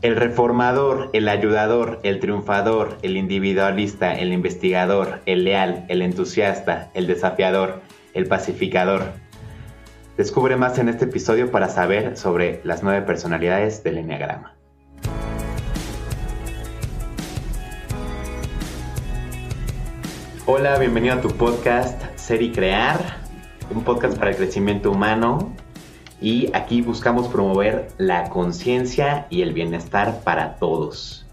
El reformador, el ayudador, el triunfador, el individualista, el investigador, el leal, el entusiasta, el desafiador, el pacificador. Descubre más en este episodio para saber sobre las nueve personalidades del Enneagrama. Hola, bienvenido a tu podcast Ser y Crear, un podcast para el crecimiento humano y aquí buscamos promover la conciencia y el bienestar para todos.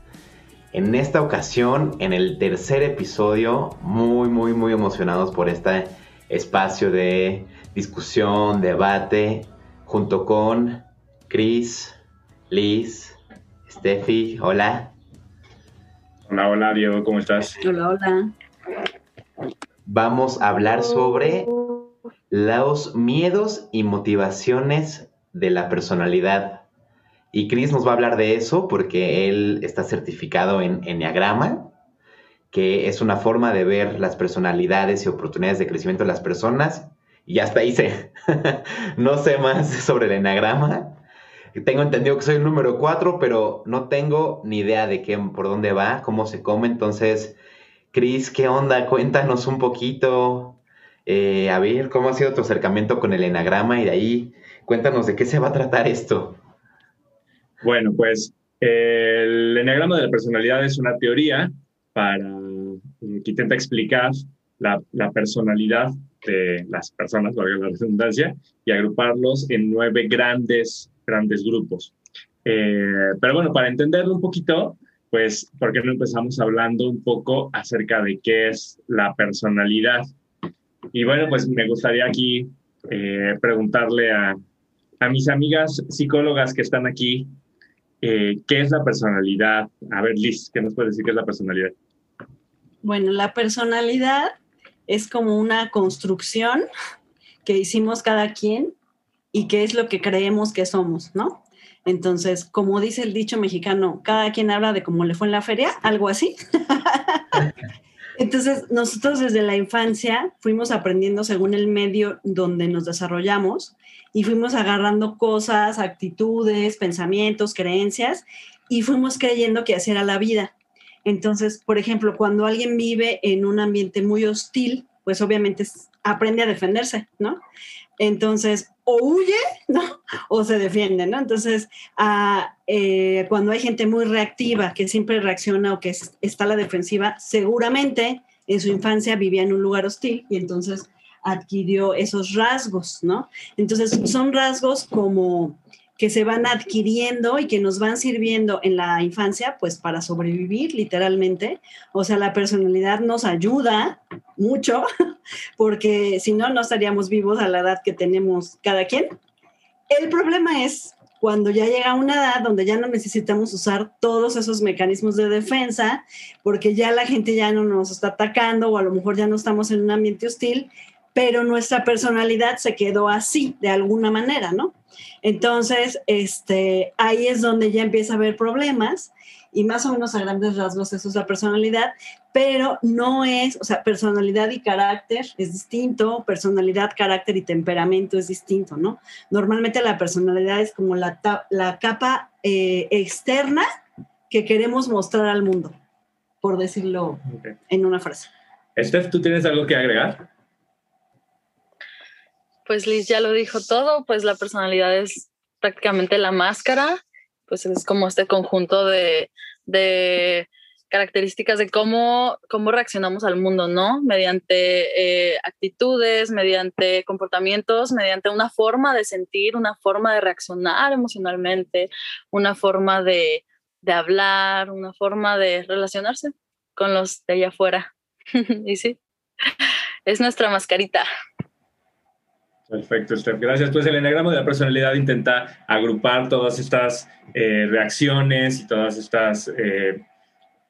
En esta ocasión, en el tercer episodio, muy, muy, muy emocionados por este espacio de discusión, debate, junto con Chris, Liz, Steffi, hola. Hola, hola, Diego, ¿cómo estás? Hola, hola. Vamos a hablar sobre los miedos y motivaciones de la personalidad. Y Chris nos va a hablar de eso porque él está certificado en Enneagrama, que es una forma de ver las personalidades y oportunidades de crecimiento de las personas. Y hasta hice, no sé más sobre el Enneagrama. Tengo entendido que soy el número 4, pero no tengo ni idea de qué, por dónde va, cómo se come. Entonces, Cris, ¿qué onda? Cuéntanos un poquito. Eh, a ver, ¿cómo ha sido tu acercamiento con el enagrama? Y de ahí, cuéntanos de qué se va a tratar esto. Bueno, pues el enagrama de la personalidad es una teoría para eh, que intenta explicar la, personalidad de las personas, valga la redundancia, y agruparlos en nueve grandes, grandes grupos. Eh, pero bueno, para entenderlo un poquito, pues, ¿por qué no empezamos hablando un poco acerca de qué es la personalidad? Y bueno, pues me gustaría aquí eh, preguntarle a, a, mis amigas psicólogas que están aquí, eh, ¿qué es la personalidad? A ver, Liz, ¿qué nos puede decir qué es la personalidad? Bueno, la personalidad es como una construcción que hicimos cada quien y qué es lo que creemos que somos, ¿no? Entonces, como dice el dicho mexicano, cada quien habla de cómo le fue en la feria, algo así. Entonces, nosotros desde la infancia fuimos aprendiendo según el medio donde nos desarrollamos y fuimos agarrando cosas, actitudes, pensamientos, creencias y fuimos creyendo que así era la vida. Entonces, por ejemplo, cuando alguien vive en un ambiente muy hostil, pues obviamente aprende a defenderse, ¿no? Entonces, o huye, ¿no? O se defiende, ¿no? Entonces, ah, eh, cuando hay gente muy reactiva, que siempre reacciona o que está a la defensiva, seguramente en su infancia vivía en un lugar hostil y entonces adquirió esos rasgos, ¿no? Entonces, son rasgos como que se van adquiriendo y que nos van sirviendo en la infancia, pues para sobrevivir literalmente. O sea, la personalidad nos ayuda mucho, porque si no, no estaríamos vivos a la edad que tenemos cada quien. El problema es cuando ya llega una edad donde ya no necesitamos usar todos esos mecanismos de defensa, porque ya la gente ya no nos está atacando o a lo mejor ya no estamos en un ambiente hostil, pero nuestra personalidad se quedó así de alguna manera, ¿no? Entonces, este, ahí es donde ya empieza a haber problemas y más o menos a grandes rasgos eso es la personalidad, pero no es, o sea, personalidad y carácter es distinto, personalidad, carácter y temperamento es distinto, ¿no? Normalmente la personalidad es como la, la capa eh, externa que queremos mostrar al mundo, por decirlo en una frase. Estef, ¿tú tienes algo que agregar? Pues Liz ya lo dijo todo, pues la personalidad es prácticamente la máscara, pues es como este conjunto de, características de cómo, cómo reaccionamos al mundo, ¿no? Mediante eh, actitudes, mediante comportamientos, mediante una forma de sentir, una forma de reaccionar emocionalmente, una forma de, de hablar, una forma de relacionarse con los de allá afuera. y sí, es nuestra mascarita. Perfecto, Steph. Gracias. Pues el enagrama de la personalidad intenta agrupar todas estas eh, reacciones y todas estas eh,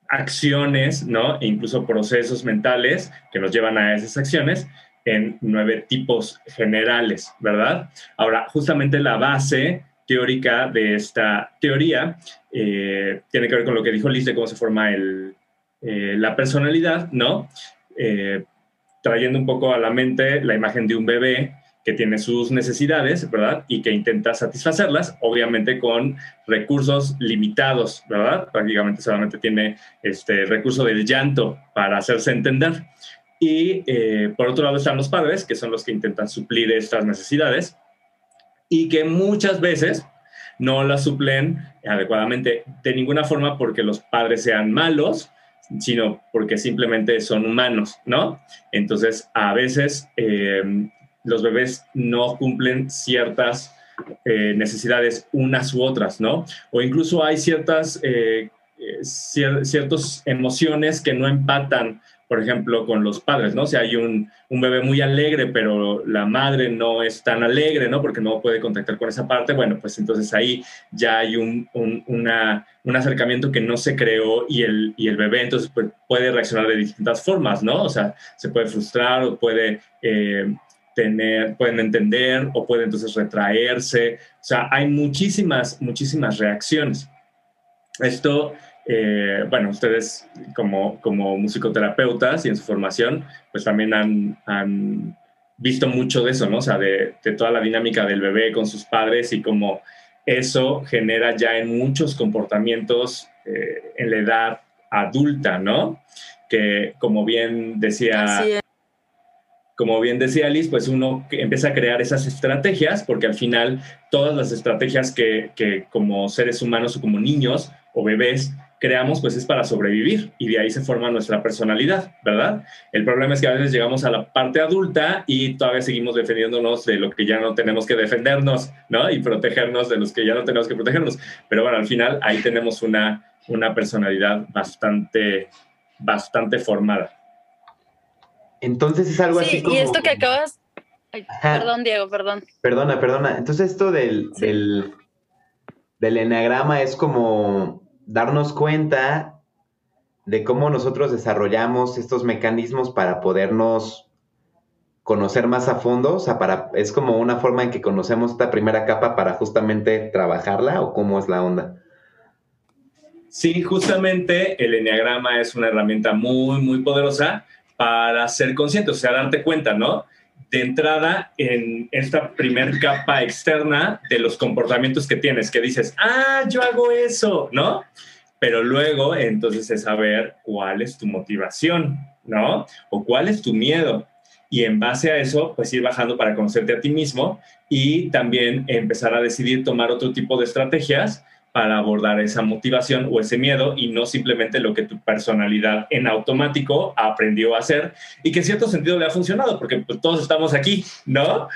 acciones, ¿no? E incluso procesos mentales que nos llevan a esas acciones en nueve tipos generales, ¿verdad? Ahora, justamente la base teórica de esta teoría eh, tiene que ver con lo que dijo Liz de cómo se forma el, la personalidad, ¿no? trayendo un poco a la mente la imagen de un bebé que tiene sus necesidades, ¿verdad? Y que intenta satisfacerlas, obviamente con recursos limitados, ¿verdad? Prácticamente solamente tiene este recurso del llanto para hacerse entender. Y eh, por otro lado están los padres, que son los que intentan suplir estas necesidades y que muchas veces no las suplen adecuadamente de ninguna forma porque los padres sean malos, sino porque simplemente son humanos, ¿no? Entonces, a veces eh, los bebés no cumplen ciertas eh, necesidades unas u otras, ¿no? O incluso hay ciertas, eh, eh, emociones que no empatan, por ejemplo, con los padres, ¿no? Sea, hay un, un, bebé muy alegre, pero la madre no es tan alegre, ¿no? Porque no puede contactar con esa parte, bueno, pues entonces ahí ya hay un, un, un acercamiento que no se creó y el, y el bebé entonces pues, puede reaccionar de distintas formas, ¿no? O sea, se puede frustrar o puede tener, pueden entender o pueden entonces retraerse. O sea, hay muchísimas, muchísimas reacciones. Esto, eh, bueno, ustedes como, como musicoterapeutas y en su formación, pues también han, han visto mucho de eso, ¿no? O sea, de, de, toda la dinámica del bebé con sus padres y cómo eso genera ya en muchos comportamientos eh, en la edad adulta, ¿no? Que como bien decía como bien decía Alice, pues uno empieza a crear esas estrategias, porque al final todas las estrategias que, que, como seres humanos o como niños o bebés creamos, pues es para sobrevivir y de ahí se forma nuestra personalidad, ¿verdad? El problema es que a veces llegamos a la parte adulta y todavía seguimos defendiéndonos de lo que ya no tenemos que defendernos, ¿no? Y protegernos de los que ya no tenemos que protegernos. Pero bueno, al final ahí tenemos una, una personalidad bastante, bastante formada. Entonces es algo así como... Y esto que acabas... perdón, Diego, perdón. Perdona, perdona. Entonces esto del, del, del enneagrama es como darnos cuenta de cómo nosotros desarrollamos estos mecanismos para podernos conocer más a fondo, o sea, para, es como una forma en que conocemos esta primera capa para justamente trabajarla o cómo es la onda. Sí, justamente el enneagrama es una herramienta muy, muy poderosa para ser consciente, o sea, darte cuenta, ¿no? De entrada en esta primer capa externa de los comportamientos que tienes, que dices, ah, yo hago eso, ¿no? Pero luego entonces es saber cuál es tu motivación, ¿no? O cuál es tu miedo. Y en base a eso, pues ir bajando para conocerte a ti mismo y también empezar a decidir tomar otro tipo de estrategias para abordar esa motivación o ese miedo y no simplemente lo que tu personalidad en automático aprendió a hacer y que en cierto sentido le ha funcionado, porque pues, todos estamos aquí, ¿no?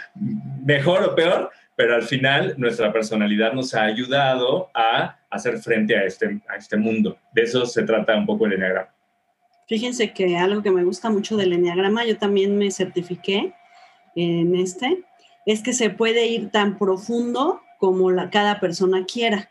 Mejor o peor, pero al final nuestra personalidad nos ha ayudado a hacer frente a este, a este mundo. De eso se trata un poco el Enneagrama. Fíjense que algo que me gusta mucho del Enneagrama, yo también me certifiqué en este, es que se puede ir tan profundo como la, cada persona quiera.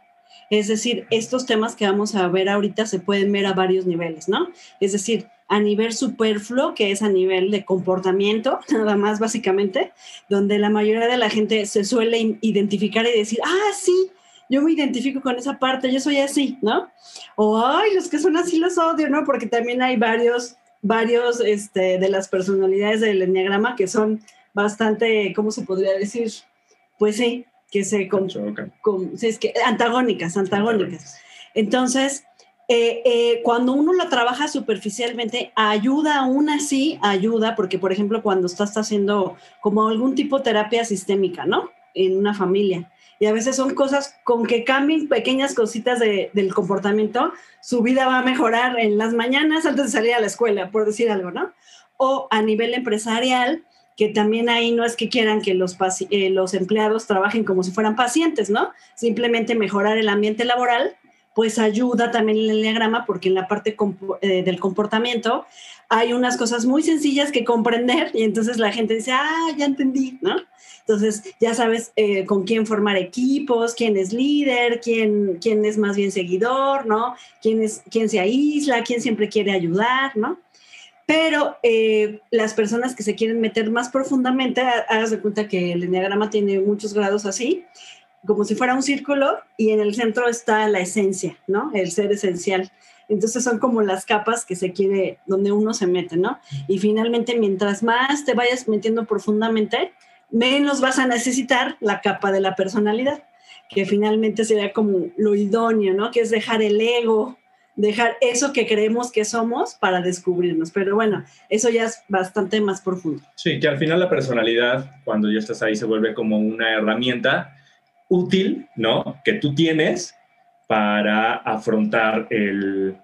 Es decir, estos temas que vamos a ver ahorita se pueden ver a varios niveles, ¿no? Es decir, a nivel superfluo, que es a nivel de comportamiento, nada más básicamente, donde la mayoría de la gente se suele identificar y decir, ah, sí, yo me identifico con esa parte, yo soy así, ¿no? O, ay, los que son así los odio, ¿no? Porque también hay varios, varios este, de las personalidades del enneagrama que son bastante, ¿cómo se podría decir? Pues sí, que se con, es que, antagónicas, antagónicas. Entonces, eh, eh, cuando uno lo trabaja superficialmente, ayuda aún así, ayuda, porque por ejemplo, cuando estás haciendo como algún tipo de terapia sistémica, ¿no? En una familia. Y a veces son cosas con que cambien pequeñas cositas de, del comportamiento, su vida va a mejorar en las mañanas antes de salir a la escuela, por decir algo, ¿no? O a nivel empresarial, que también ahí no es que quieran que los, eh, los empleados trabajen como si fueran pacientes, ¿no? Simplemente mejorar el ambiente laboral, pues ayuda también el diagrama porque en la parte eh, del comportamiento hay unas cosas muy sencillas que comprender y entonces la gente dice, ah, ya entendí, ¿no? Entonces ya sabes eh, con quién formar equipos, quién es líder, quién, quién es más bien seguidor, ¿no? Quién, es, quién se aísla, quién siempre quiere ayudar, ¿no? Pero eh, las personas que se quieren meter más profundamente, hagas de cuenta que el enneagrama tiene muchos grados así, como si fuera un círculo y en el centro está la esencia, ¿no? El ser esencial. Entonces son como las capas que se quiere, donde uno se mete, ¿no? Y finalmente, mientras más te vayas metiendo profundamente, menos vas a necesitar la capa de la personalidad, que finalmente sería como lo idóneo, ¿no? Que es dejar el ego, dejar eso que creemos que somos para descubrirnos. Pero bueno, eso ya es bastante más profundo. Sí, que al final la personalidad, cuando ya estás ahí, se vuelve como una herramienta útil, ¿no? Que tú tienes para afrontar el,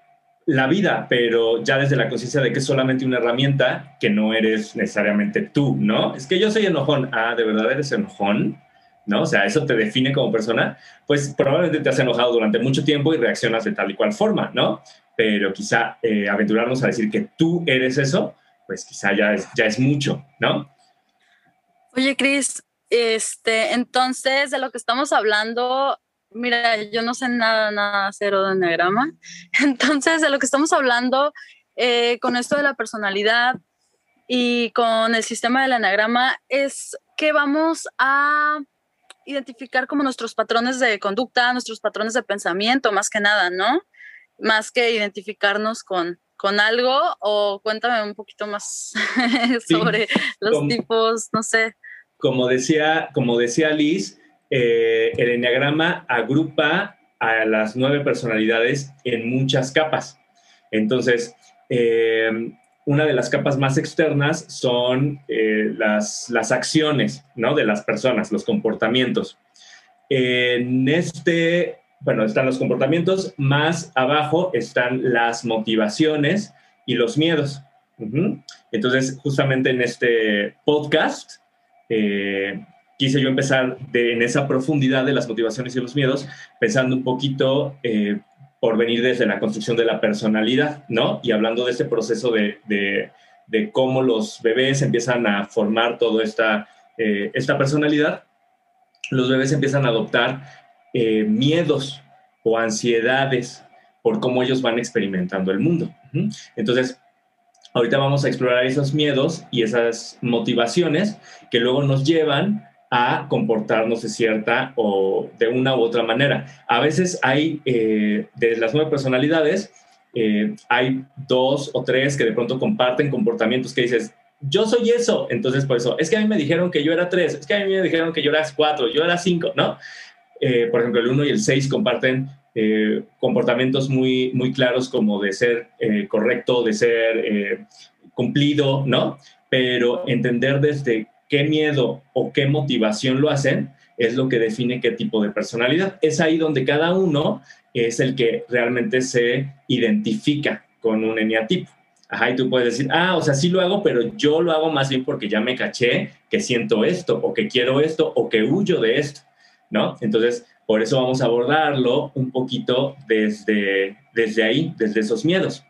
la vida, pero ya desde la conciencia de que es solamente una herramienta, que no eres necesariamente tú, ¿no? Es que yo soy enojón. Ah, ¿de verdad eres enojón? ¿No? O sea, eso te define como persona. Pues probablemente te has enojado durante mucho tiempo y reaccionas de tal y cual forma, ¿no? Pero quizá eh, aventurarnos a decir que tú eres eso, pues quizá ya es, ya es mucho, ¿no? Oye, Cris, este, entonces de lo que estamos hablando Mira, yo no sé nada, nada cero de enneagrama. Entonces, de lo que estamos hablando eh, con esto de la personalidad y con el sistema del enneagrama es que vamos a identificar como nuestros patrones de conducta, nuestros patrones de pensamiento, más que nada, ¿no? Más que identificarnos con, con algo o cuéntame un poquito más sobre los tipos, no sé. Como decía, como decía Liz, eh, el enneagrama agrupa a las nueve personalidades en muchas capas. Entonces, eh, una de las capas más externas son eh, las, las, acciones ¿no? de las personas, los comportamientos. En este, bueno, están los comportamientos, más abajo están las motivaciones y los miedos. Entonces, justamente en este podcast, quise yo empezar en esa profundidad de las motivaciones y los miedos, pensando un poquito eh, por venir desde la construcción de la personalidad, ¿no? Y hablando de este proceso de, de, cómo los bebés empiezan a formar toda esta, eh, esta personalidad, los bebés empiezan a adoptar eh, miedos o ansiedades por cómo ellos van experimentando el mundo. Entonces, ahorita vamos a explorar esos miedos y esas motivaciones que luego nos llevan a comportarnos de cierta o de una u otra manera. A veces hay, eh, de las nueve personalidades, eh, hay dos o tres que de pronto comparten comportamientos que dices, yo soy eso, entonces por eso, es que a mí me dijeron que yo era tres, es que a mí me dijeron que yo era cuatro, yo era cinco, ¿no? Eh, por ejemplo, el uno y el seis comparten comportamientos muy, muy claros como de ser correcto, de ser cumplido, ¿no? Pero entender desde qué miedo o qué motivación lo hacen, es lo que define qué tipo de personalidad. Es ahí donde cada uno es el que realmente se identifica con un eneatipo. Ajá, y tú puedes decir, ah, o sea, sí lo hago, pero yo lo hago más bien porque ya me caché que siento esto, o que quiero esto, o que huyo de esto, ¿no? Entonces, por eso vamos a abordarlo un poquito desde, desde ahí, desde esos miedos.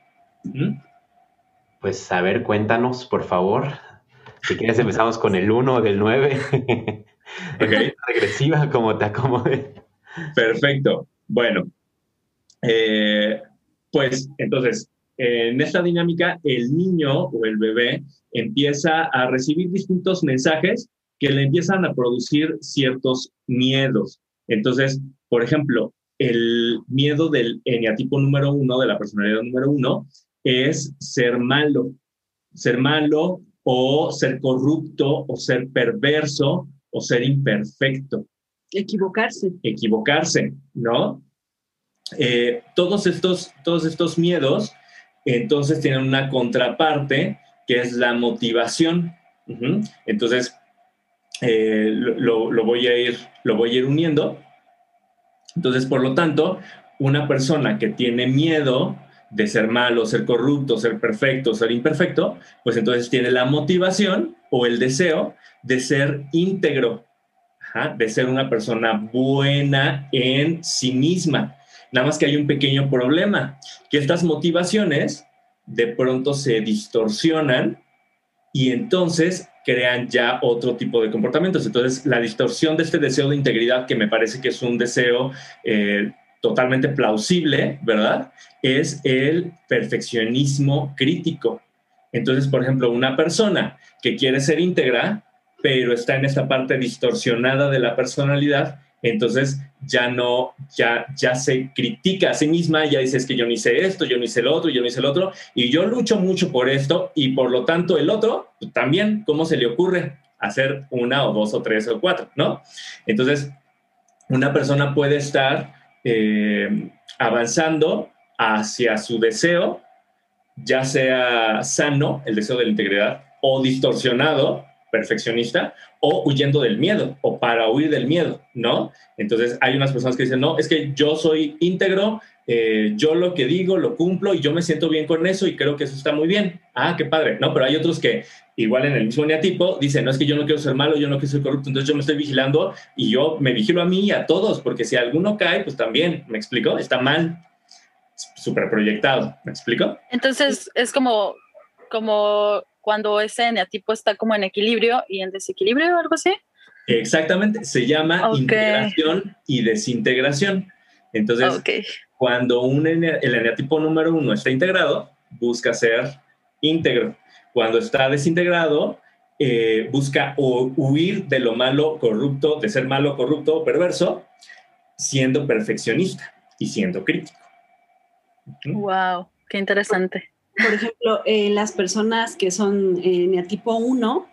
Pues, a ver, cuéntanos, por favor, si quieres empezamos con el 1 del 9. Okay. Regresiva, como te acomode. Perfecto. Bueno, eh, pues entonces, en esta dinámica, el niño o el bebé empieza a recibir distintos mensajes que le empiezan a producir ciertos miedos. Entonces, por ejemplo, el miedo del eneatipo número uno, de la personalidad número uno, es ser malo. Ser malo o ser corrupto, o ser perverso, o ser imperfecto. Equivocarse. Equivocarse, ¿no? Eh, todos, estos, todos estos miedos entonces tienen una contraparte que es la motivación. Entonces, eh, lo, lo, voy a ir, lo voy a ir uniendo. Entonces, por lo tanto, una persona que tiene miedo de ser malo, ser corrupto, ser perfecto, ser imperfecto, pues entonces tiene la motivación o el deseo de ser íntegro, de ser una persona buena en sí misma. Nada más que hay un pequeño problema, que estas motivaciones de pronto se distorsionan y entonces crean ya otro tipo de comportamientos. Entonces, la distorsión de este deseo de integridad, que me parece que es un deseo eh, totalmente plausible, ¿verdad? Es el perfeccionismo crítico. Entonces, por ejemplo, una persona que quiere ser íntegra, pero está en esta parte distorsionada de la personalidad, entonces ya no, ya, ya se critica a sí misma, ya dice es que yo no hice esto, yo no hice lo otro, yo no hice el otro, y yo lucho mucho por esto, y por lo tanto el otro también, ¿cómo se le ocurre? hacer una o dos o tres o cuatro, ¿no? Entonces, una persona puede estar eh, avanzando hacia su deseo, ya sea sano, el deseo de la integridad, o distorsionado, perfeccionista, o huyendo del miedo, o para huir del miedo, ¿no? Entonces hay unas personas que dicen, no, es que yo soy íntegro, eh, yo lo que digo lo cumplo y yo me siento bien con eso y creo que eso está muy bien. Ah, qué padre, ¿no? Pero hay otros que igual en el mismo neatipo dicen, no es que yo no quiero ser malo, yo no quiero ser corrupto, entonces yo me estoy vigilando y yo me vigilo a mí y a todos, porque si alguno cae, pues también, ¿me explico? Está mal, súper proyectado, ¿me explico? Entonces es como, como cuando ese neatipo está como en equilibrio y en desequilibrio o algo así. Exactamente, se llama integración y desintegración. Entonces, cuando un, el eneatipo número uno está integrado, busca ser íntegro. Cuando está desintegrado, eh, busca huir de lo malo, corrupto, de ser malo, corrupto o perverso, siendo perfeccionista y siendo crítico. Wow, qué interesante. Por ejemplo, eh, las personas que son eneatipo 1,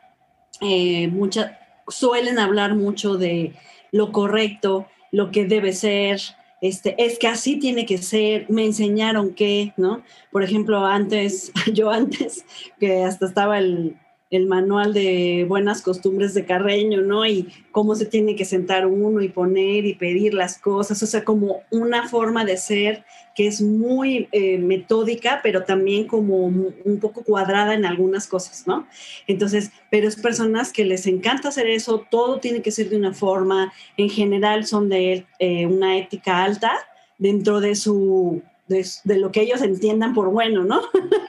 eh, muchas suelen hablar mucho de lo correcto, lo que debe ser, este, es que así tiene que ser, me enseñaron que, ¿no? Por ejemplo, antes, yo antes, que hasta estaba el, el manual de buenas costumbres de Carreño, ¿no? Y cómo se tiene que sentar uno y poner y pedir las cosas, o sea, como una forma de ser que es muy eh, metódica, pero también como un poco cuadrada en algunas cosas, ¿no? Entonces, pero es personas que les encanta hacer eso, todo tiene que ser de una forma, en general son de eh, una ética alta dentro de su, de, de, lo que ellos entiendan por bueno, ¿no?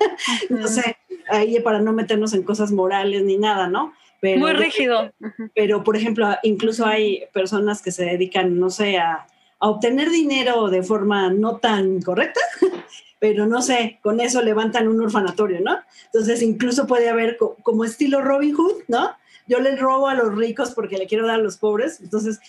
no sé, ahí para no meternos en cosas morales ni nada, ¿no? Pero, Muy rígido. Pero, por ejemplo, incluso hay personas que se dedican, no sé, a, a obtener dinero de forma no tan correcta, pero no sé, con eso levantan un orfanatorio, ¿no? Entonces, incluso puede haber como estilo Robin Hood, ¿no? Yo le robo a los ricos porque le quiero dar a los pobres. Entonces,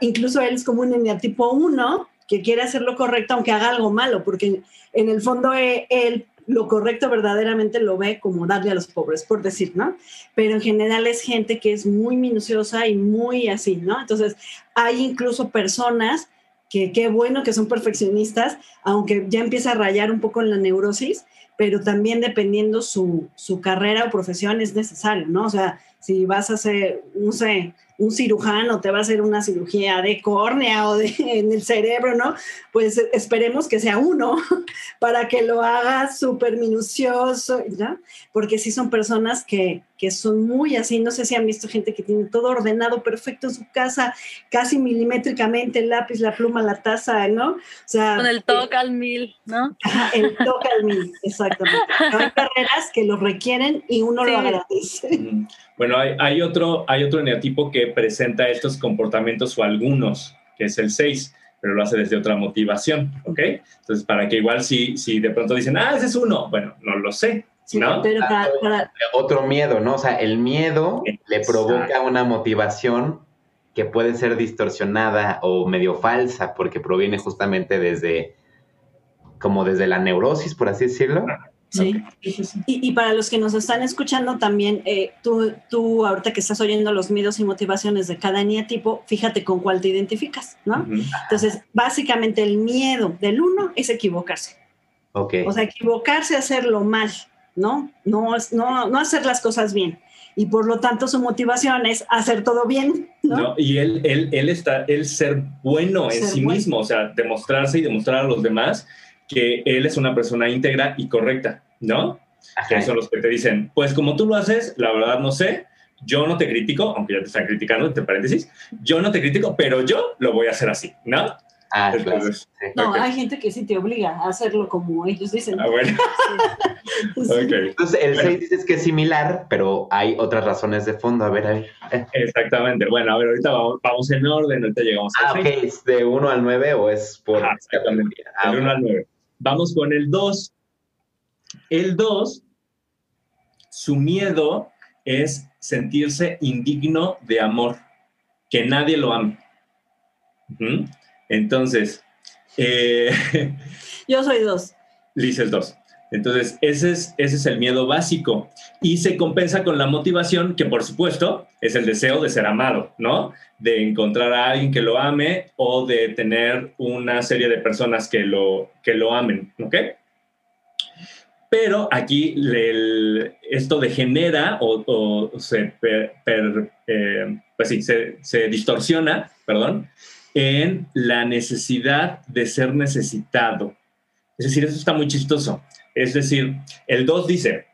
incluso él es como un tipo 1 que quiere hacer lo correcto aunque haga algo malo, porque en el fondo eh, él lo correcto verdaderamente lo ve como darle a los pobres, por decir, ¿no? Pero en general es gente que es muy minuciosa y muy así, ¿no? Entonces, hay incluso personas que qué bueno que son perfeccionistas, aunque ya empieza a rayar un poco en la neurosis, pero también dependiendo su, su carrera o profesión es necesario, ¿no? O sea, si vas a hacer, no sé, un cirujano te va a hacer una cirugía de córnea o de, en el cerebro, ¿no? Pues esperemos que sea uno para que lo haga súper minucioso, ¿no? Porque sí son personas que, que son muy así, no sé si han visto gente que tiene todo ordenado perfecto en su casa, casi milimétricamente, el lápiz, la pluma, la taza, ¿no? O sea, con el toque al mil, ¿no? el toque al mil, exactamente. hay carreras que lo requieren y uno lo agradece. Bueno, hay, hay, otro, hay otro eneatipo que presenta estos comportamientos o algunos, que es el 6, pero lo hace desde otra motivación, ¿ok? Entonces, para que igual si, si de pronto dicen, ah, ese es uno, bueno, no lo sé, ¿no? Pero para, Otro miedo, ¿no? O sea, el miedo le provoca una motivación que puede ser distorsionada o medio falsa porque proviene justamente desde, como desde la neurosis, por así decirlo. Sí. Y, para los que nos están escuchando también, eh, tú, tú ahorita que estás oyendo los miedos y motivaciones de cada tipo, fíjate con cuál te identificas, ¿no? Entonces, básicamente el miedo del uno es equivocarse. Okay. O sea, equivocarse, hacerlo mal, ¿no? No, no, no hacer las cosas bien. Y por lo tanto su motivación es hacer todo bien, ¿no? y él, él, él está, él ser bueno en sí mismo, o sea, demostrarse y demostrar a los demás que él es una persona íntegra y correcta, ¿no? Que son los que te dicen, pues como tú lo haces, la verdad no sé, yo no te critico, aunque ya te están criticando, entre paréntesis, yo no te critico, pero yo lo voy a hacer así, ¿no? Ah, No, hay gente que sí te obliga a hacerlo como ellos dicen. Ah, bueno. Entonces, el 6 dices que es similar, pero hay otras razones de fondo. A ver, a ver. Exactamente. Bueno, a ver, ahorita vamos, en orden, ahorita llegamos a Ah, ok, ¿es de 1 al 9 o es por...? Ah, exactamente. de 1 al 9. Vamos con el 2. El 2, su miedo es sentirse indigno de amor, que nadie lo ame. Entonces, eh, yo soy dos. Liz es dos. Entonces, ese es, ese es el miedo básico. Y se compensa con la motivación, que por supuesto es el deseo de ser amado, ¿no? De encontrar a alguien que lo ame o de tener una serie de personas que lo, que lo amen, ¿ok? Pero aquí esto degenera o, se, eh, pues sí, se, se distorsiona, perdón, en la necesidad de ser necesitado. Es decir, eso está muy chistoso es decir, el 2 dice,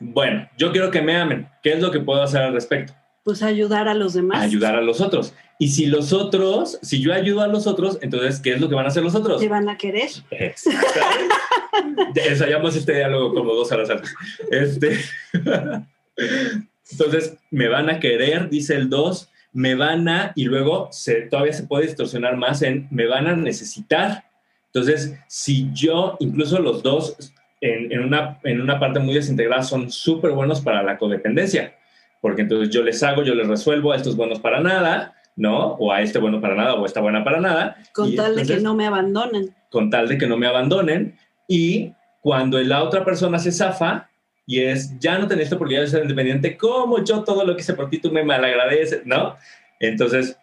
bueno, yo quiero que me amen. ¿Qué es lo que puedo hacer al respecto? Pues ayudar a los demás. Ayudar a los otros. Y si los otros, si yo ayudo a los otros, entonces, ¿qué es lo que van a hacer los otros? Te van a querer. Ensayamos este diálogo como dos horas antes. Este, entonces, me van a querer, dice el 2, me van a, y luego se, todavía se puede distorsionar más en me van a necesitar. Entonces, si yo, incluso los dos, en, una, en una parte muy desintegrada, son súper buenos para la codependencia, porque entonces yo les hago, yo les resuelvo, esto es bueno para nada, ¿no? O a este bueno para nada, o a esta buena para nada. Con tal de que no me abandonen. Con tal de que no me abandonen. Y cuando la otra persona se zafa, y es, ya no tenés esta oportunidad de ser independiente, como yo todo lo que hice por ti, tú me malagradeces, ¿no? Entonces,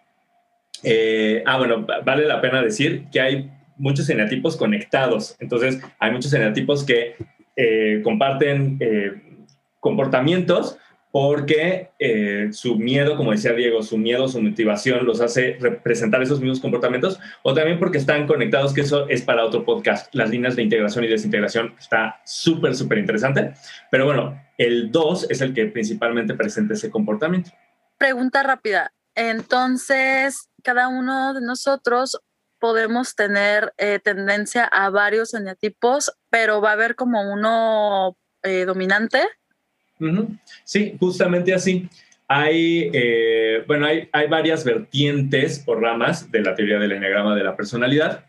eh, ah, bueno, vale la pena decir que hay muchos eneatipos conectados. Entonces, hay muchos eneatipos que eh, comparten eh, comportamientos porque eh, su miedo, como decía Diego, su miedo, su motivación los hace representar esos mismos comportamientos, o también porque están conectados, que eso es para otro podcast. Las líneas de integración y desintegración está súper, súper interesante. Pero bueno, el 2 es el que principalmente presenta ese comportamiento. Pregunta rápida. Entonces, cada uno de nosotros podemos tener eh, tendencia a varios eneatipos, pero va a haber como uno eh, dominante. Sí, justamente así. Hay, eh, bueno, hay, hay, varias vertientes o ramas de la teoría del enneagrama de la personalidad,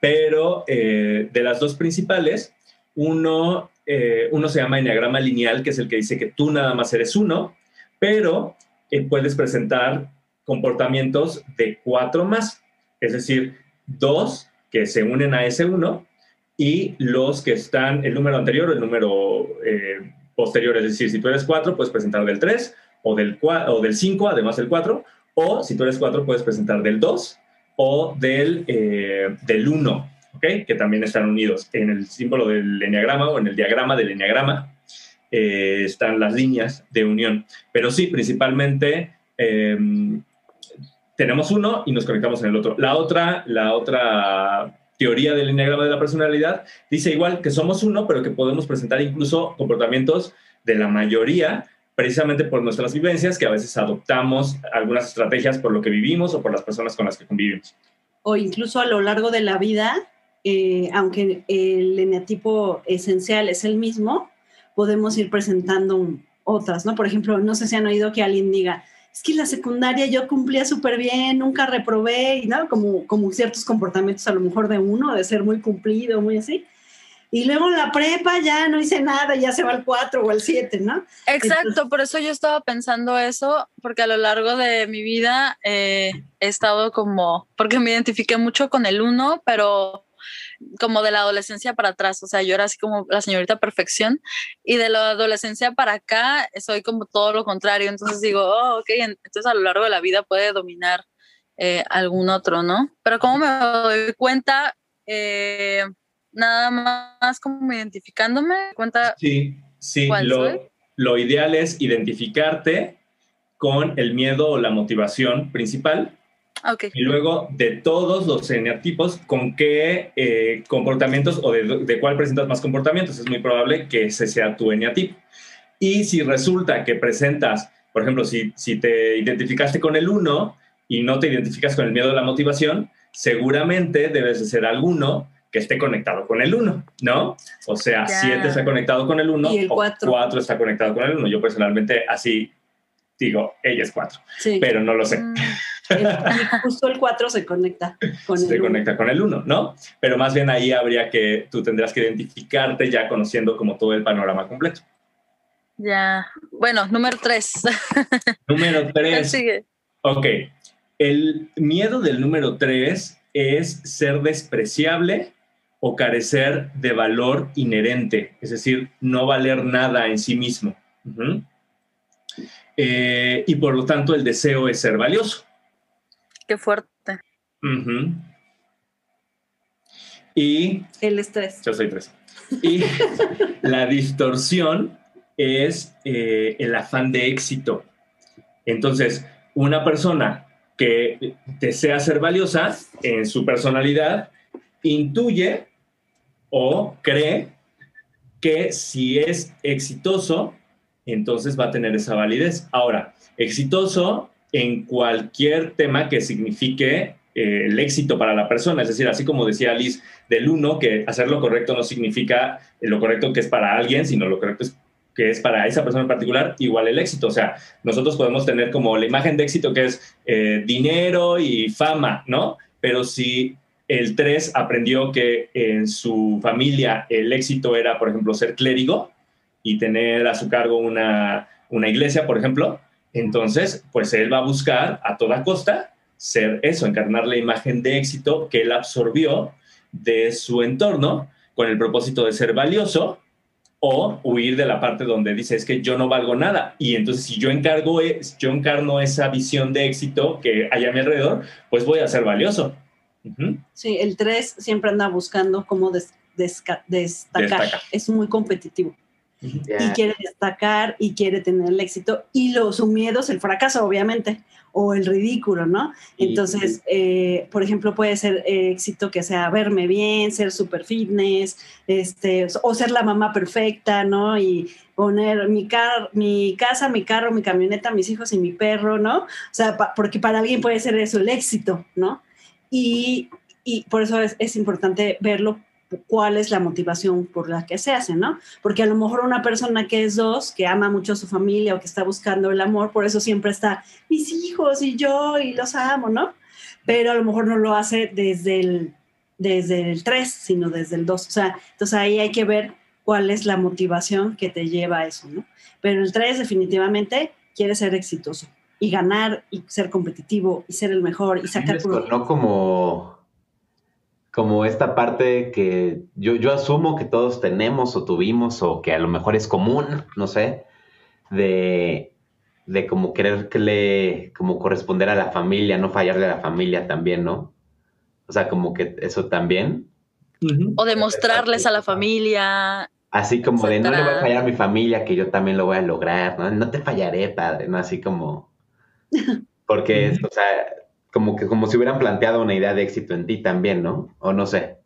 pero de las dos principales, uno, uno se llama enneagrama lineal, que es el que dice que tú nada más eres uno, pero puedes presentar comportamientos de cuatro más. Es decir, dos que se unen a ese uno y los que están, el número anterior el número eh, posterior. Es decir, si tú eres cuatro, puedes presentar del 3 o del, o del 5, además del 4, o si tú eres 4, puedes presentar del 2 o del, eh, del 1, que también están unidos. En el símbolo del enneagrama o en el diagrama del enneagrama eh, están las líneas de unión. Pero sí, principalmente tenemos uno y nos conectamos en el otro. La otra, la otra teoría del enneagrama de la personalidad dice igual que somos uno, pero que podemos presentar incluso comportamientos de la mayoría precisamente por nuestras vivencias, que a veces adoptamos algunas estrategias por lo que vivimos o por las personas con las que convivimos. O incluso a lo largo de la vida, eh, aunque el eneatipo esencial es el mismo, podemos ir presentando otras, ¿no? Por ejemplo, no sé si han oído que alguien diga, es que en la secundaria yo cumplía súper bien, nunca reprobé, y nada, como, como ciertos comportamientos a lo mejor de uno, de ser muy cumplido, muy así. Y luego en la prepa ya no hice nada, ya se va al 4 o al 7, ¿no? Exacto, por eso yo estaba pensando eso, porque a lo largo de mi vida eh, he estado como, porque me identifiqué mucho con el 1, pero como de la adolescencia para atrás, o sea, yo era así como la señorita perfección y de la adolescencia para acá soy como todo lo contrario, entonces digo, oh, ok, entonces a lo largo de la vida puede dominar eh, algún otro, ¿no? Pero como me doy cuenta, eh, nada más como identificándome, cuenta. Sí, sí, lo, lo ideal es identificarte con el miedo o la motivación principal y luego, de todos los eneatipos, ¿con qué eh, comportamientos o de, cuál presentas más comportamientos? Es muy probable que ese sea tu eneatipo. Y si resulta que presentas, por ejemplo, si, si te identificaste con el 1 y no te identificas con el miedo a la motivación, seguramente debes de ser alguno que esté conectado con el 1, ¿no? O sea, 7 está conectado con el 1 o 4 está conectado con el 1. Yo personalmente así digo, ella es 4, pero no lo sé. Mm. Y justo el 4 se conecta con se el Se conecta con el 1, ¿no? Pero más bien ahí habría que, tú tendrás que identificarte ya conociendo como todo el panorama completo. Ya, bueno, número 3. Número 3. Sigue. Ok, el miedo del número 3 es ser despreciable o carecer de valor inherente, es decir, no valer nada en sí mismo. Eh, y por lo tanto el deseo es ser valioso. Qué fuerte. Y... El estrés. Yo soy tres. Y la distorsión es eh, el afán de éxito. Entonces, una persona que desea ser valiosa en su personalidad intuye o cree que si es exitoso, entonces va a tener esa validez. Ahora, exitoso en cualquier tema que signifique eh, el éxito para la persona. Es decir, así como decía Alice del uno, que hacer lo correcto no significa lo correcto que es para alguien, sino lo correcto que es para esa persona en particular, igual el éxito. O sea, nosotros podemos tener como la imagen de éxito que es eh, dinero y fama, ¿no? Pero si el 3 aprendió que en su familia el éxito era, por ejemplo, ser clérigo y tener a su cargo una, una iglesia, por ejemplo, entonces, pues él va a buscar a toda costa ser eso, encarnar la imagen de éxito que él absorbió de su entorno con el propósito de ser valioso o huir de la parte donde dice es que yo no valgo nada y entonces si yo encargo yo encarno esa visión de éxito que hay a mi alrededor pues voy a ser valioso. Sí el 3 siempre anda buscando cómo destacar. Es muy competitivo y quiere destacar y quiere tener el éxito y los, su miedo es el fracaso, obviamente, o el ridículo, ¿no? Entonces, eh, por ejemplo, puede ser éxito que sea verme bien, ser super fitness, este, o ser la mamá perfecta, ¿no? Y poner mi, car mi casa, mi carro, mi camioneta, mis hijos y mi perro, ¿no? O sea, porque para alguien puede ser eso el éxito, ¿no? Y, y por eso es, es importante verlo cuál es la motivación por la que se hace, ¿no? Porque a lo mejor una persona que es dos, que ama mucho a su familia o que está buscando el amor, por eso siempre está mis hijos y yo y los amo, ¿no? Pero a lo mejor no lo hace desde el, desde el 3, sino desde el 2. O sea, entonces ahí hay que ver cuál es la motivación que te lleva a eso, ¿no? Pero el 3 definitivamente quiere ser exitoso y ganar y ser competitivo y ser el mejor y sacar... No como como esta parte que yo, yo asumo que todos tenemos o tuvimos o que a lo mejor es común, no sé, de, de como querer que le, como corresponder a la familia, no fallarle a la familia también, ¿no? O sea, como que eso también. O demostrarles a la familia. Así como de no le voy a fallar a mi familia, que yo también lo voy a lograr, ¿no? No te fallaré, padre, ¿no? Así como. Porque, o sea, como que como si hubieran planteado una idea de éxito en ti también, ¿no? O no sé.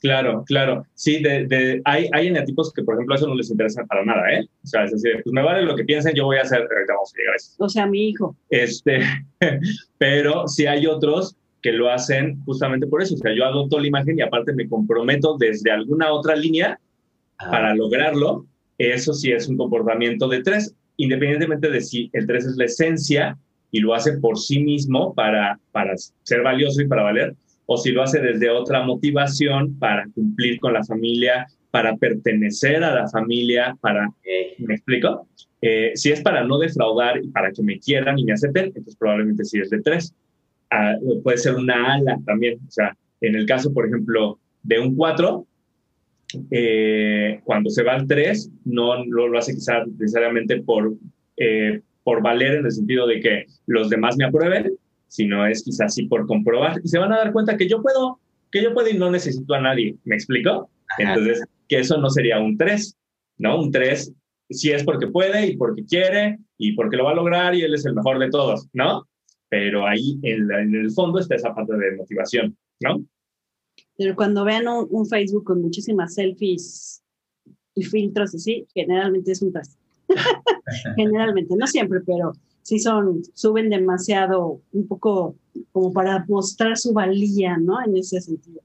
Claro, claro. Sí, de, de, hay, hay eneatipos que, por ejemplo, eso no les interesa para nada, ¿eh? O sea, es decir, pues me vale lo que piensen, yo voy a hacer, vamos a llegar a eso. O sea, mi hijo. Este, pero sí hay otros que lo hacen justamente por eso. O sea, yo adopto la imagen y aparte me comprometo desde alguna otra línea ah. para lograrlo. Eso sí es un comportamiento de tres, independientemente de si el tres es la esencia y lo hace por sí mismo para, para ser valioso y para valer, o si lo hace desde otra motivación para cumplir con la familia, para pertenecer a la familia, para... ¿Me explico? Eh, si es para no defraudar y para que me quieran y me acepten, entonces probablemente sí es de tres. Ah, puede ser una ala también. O sea, en el caso, por ejemplo, de un cuatro, eh, cuando se va al tres, no, lo hace quizás necesariamente por, eh, por valer en el sentido de que los demás me aprueben, sino es quizás sí por comprobar y se van a dar cuenta que yo puedo, que yo puedo y no necesito a nadie. ¿Me explico? Entonces, que eso no sería un 3, ¿no? Un 3 sí es porque puede y porque quiere y porque lo va a lograr y él es el mejor de todos, ¿no? Pero ahí en, el fondo está esa parte de motivación, ¿no? Pero cuando vean un, un Facebook con muchísimas selfies y filtros así, generalmente es un 3. Generalmente, no siempre, pero sí son, suben demasiado, un poco como para mostrar su valía, ¿no? En ese sentido.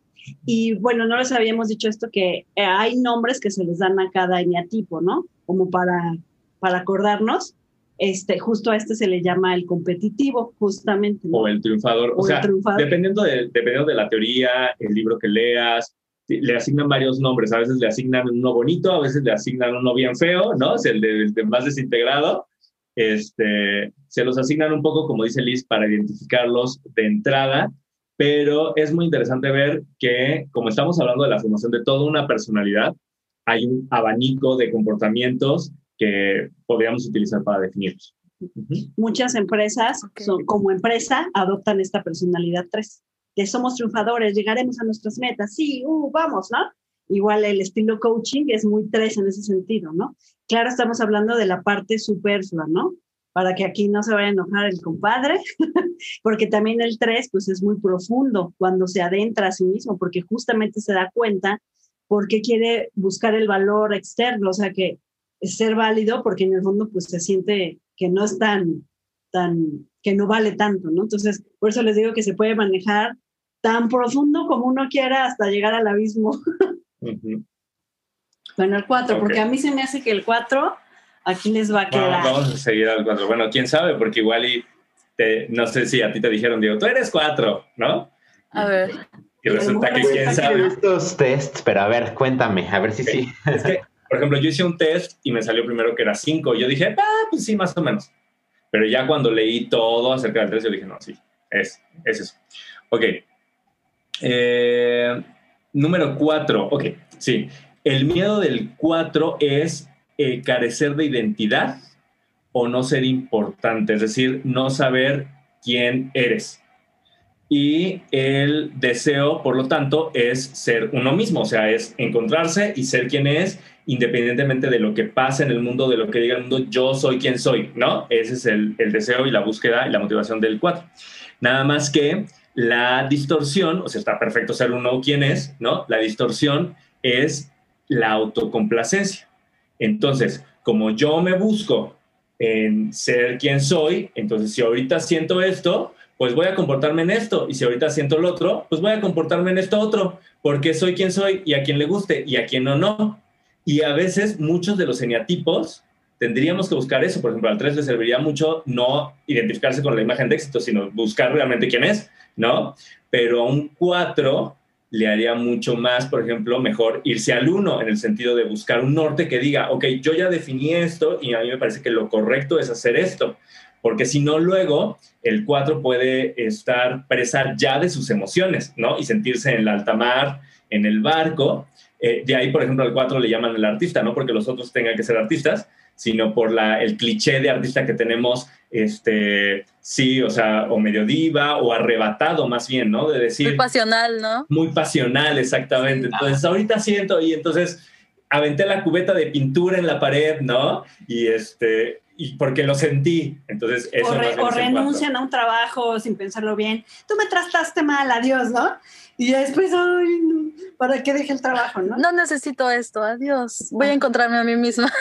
Y bueno, no les habíamos dicho esto, que eh, hay nombres que se les dan a cada eneatipo, ¿no? Como para, para acordarnos. Este, justo a este se le llama el competitivo, justamente. O el triunfador. O, sea, Dependiendo, de, dependiendo de la teoría, el libro que leas, le asignan varios nombres. A veces le asignan uno bonito, a veces le asignan uno bien feo, ¿no? Es el de, más desintegrado. Este, se los asignan un poco, como dice Liz, para identificarlos de entrada pero es muy interesante ver que, como estamos hablando de la formación de toda una personalidad, hay un abanico de comportamientos que podríamos utilizar para definirlos. Muchas empresas, como empresa, adoptan esta personalidad 3, que somos triunfadores, llegaremos a nuestras metas, sí, uh, vamos, ¿no? Igual el estilo coaching es muy 3 en ese sentido, ¿no? Claro, estamos hablando de la parte superflua, ¿no? Para que aquí no se vaya a enojar el compadre, porque también el 3, pues es muy profundo cuando se adentra a sí mismo, porque justamente se da cuenta porque quiere buscar el valor externo, o sea, que es ser válido porque en el fondo pues se siente que no es tan, tan, que no vale tanto, ¿no? Entonces, por eso les digo que se puede manejar tan profundo como uno quiera hasta llegar al abismo. Bueno, el 4, porque a mí se me hace que el 4 aquí les va a quedar. vamos a seguir al 4. Bueno, quién sabe, porque igual y no sé si a ti te dijeron, Diego, tú eres 4, ¿no? A ver. Y resulta que quién sabe. Estos tests, pero a ver, cuéntame, a ver si sí. Es que por ejemplo, yo hice un test y me salió primero que era 5. Yo dije, ah, pues sí, más o menos. Pero ya cuando leí todo acerca del 3, yo dije, no, sí, es, es eso. Ok. Eh, número 4. Ok, sí. El miedo del 4 es eh, carecer de identidad o no ser importante, es decir, no saber quién eres. Y el deseo, por lo tanto, es ser uno mismo, o sea, es encontrarse y ser quien es independientemente de lo que pase en el mundo, de lo que diga el mundo, yo soy quien soy, ¿no? Ese es el, deseo y la búsqueda y la motivación del 4. Nada más que la distorsión, o sea, está perfecto ser uno quien es, ¿no? La distorsión es la autocomplacencia. Entonces, como yo me busco en ser quien soy, entonces si ahorita siento esto, pues voy a comportarme en esto. Y si ahorita siento lo otro, pues voy a comportarme en esto otro, porque soy quien soy y a quien le guste y a quien no, no. Y a veces muchos de los eneatipos tendríamos que buscar eso. Por ejemplo, al 3 le serviría mucho no identificarse con la imagen de éxito, sino buscar realmente quién es, ¿no? Pero a un 4 le haría mucho más, por ejemplo, mejor irse al 1 en el sentido de buscar un norte que diga, ok, yo ya definí esto y a mí me parece que lo correcto es hacer esto. Porque si no, luego el 4 puede estar presa ya de sus emociones, ¿no? Y sentirse en la alta mar, en el barco, eh, de ahí, por ejemplo, al 4 le llaman el artista, no porque los otros tengan que ser artistas, sino por la, el cliché de artista que tenemos, este, sí, o sea, o medio diva o arrebatado más bien, ¿no? De decir... Muy pasional, ¿no? Muy pasional, exactamente. Entonces, ahorita siento y entonces aventé la cubeta de pintura en la pared, ¿no? Y este, y porque lo sentí. Entonces, eso o, renuncian a un trabajo sin pensarlo bien. Tú me trataste mal, adiós, ¿no? Y después, ay, ¿para qué dejé el trabajo, no? No necesito esto, adiós. Voy a encontrarme a mí misma.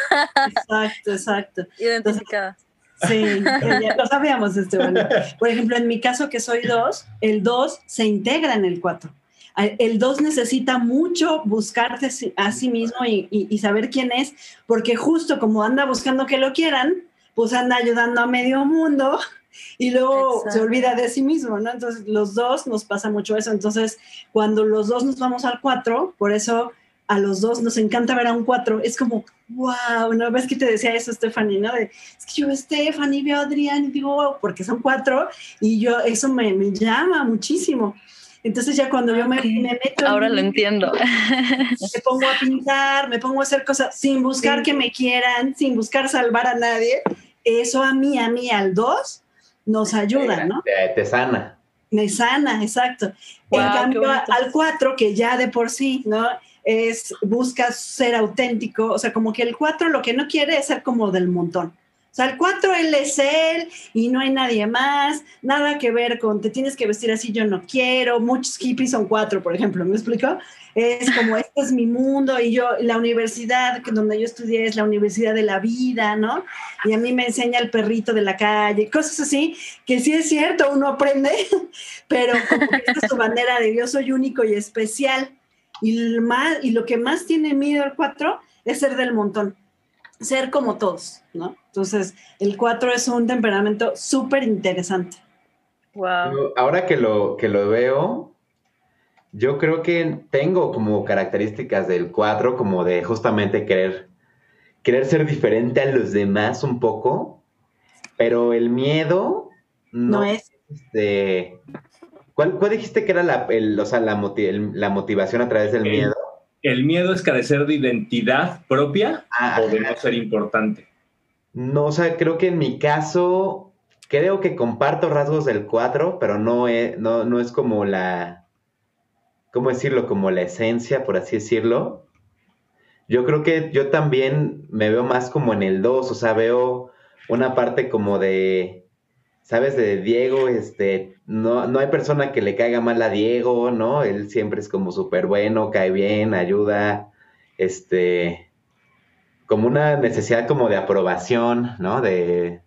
Exacto, exacto. Identificada. Sí, lo sabíamos, este, Por ejemplo, en mi caso, que soy dos, el dos se integra en el cuatro. El dos necesita mucho buscarte a sí mismo y, y saber quién es, porque justo como anda buscando que lo quieran, pues anda ayudando a medio mundo y luego se olvida de sí mismo, ¿no? Entonces, los dos nos pasa mucho eso. Entonces, cuando los dos nos vamos al cuatro, por eso a los dos nos encanta ver a un cuatro, es como, wow, ¿no ves que te decía eso, Stephanie, no? es que yo, Stephanie, veo a Adrián y digo, wow, porque son cuatro, y yo, eso me, me llama muchísimo. Entonces ya cuando yo me, meto... Ahora lo entiendo. Me pongo a pintar, me pongo a hacer cosas sin buscar que me quieran, sin buscar salvar a nadie. Eso a mí, a mí, al dos, nos ayuda, ¿no? Te, sana. Me sana, exacto. en cambio, al cuatro, que ya de por sí, ¿no? Es, busca ser auténtico, o sea, como que el cuatro lo que no quiere es ser como del montón. O sea, el cuatro él es él y no hay nadie más, nada que ver con te tienes que vestir así, yo no quiero. Muchos hippies son cuatro, por ejemplo, ¿me explico? es como, este es mi mundo y yo, la universidad donde yo estudié es la universidad de la vida, ¿no? Y a mí me enseña el perrito de la calle, cosas así, que sí es cierto, uno aprende, pero como que esta es tu bandera de yo soy único y especial. Y, más, y lo que más tiene miedo el 4 es ser del montón, ser como todos, ¿no? Entonces, el 4 es un temperamento súper interesante. Wow. Ahora que lo, que lo veo, yo creo que tengo como características del 4 como de justamente querer, querer ser diferente a los demás un poco, pero el miedo no, es. Este, ¿Cuál, cuál dijiste que era la, el- o sea, la, moti- el- la motivación a través del El- miedo? El miedo es carecer de identidad propia Ah, o de no ser importante. No, o sea, creo que en mi caso, creo que comparto rasgos del 4, pero no es, no, no es como la, ¿cómo decirlo? Como la esencia, por así decirlo. Yo creo que yo también me veo más como en el 2, o sea, veo una parte como de, ¿sabes? De Diego, este, no, no hay persona que le caiga mal a Diego, ¿no? Él siempre es como súper bueno, cae bien, ayuda, este, como una necesidad como de aprobación, ¿no? De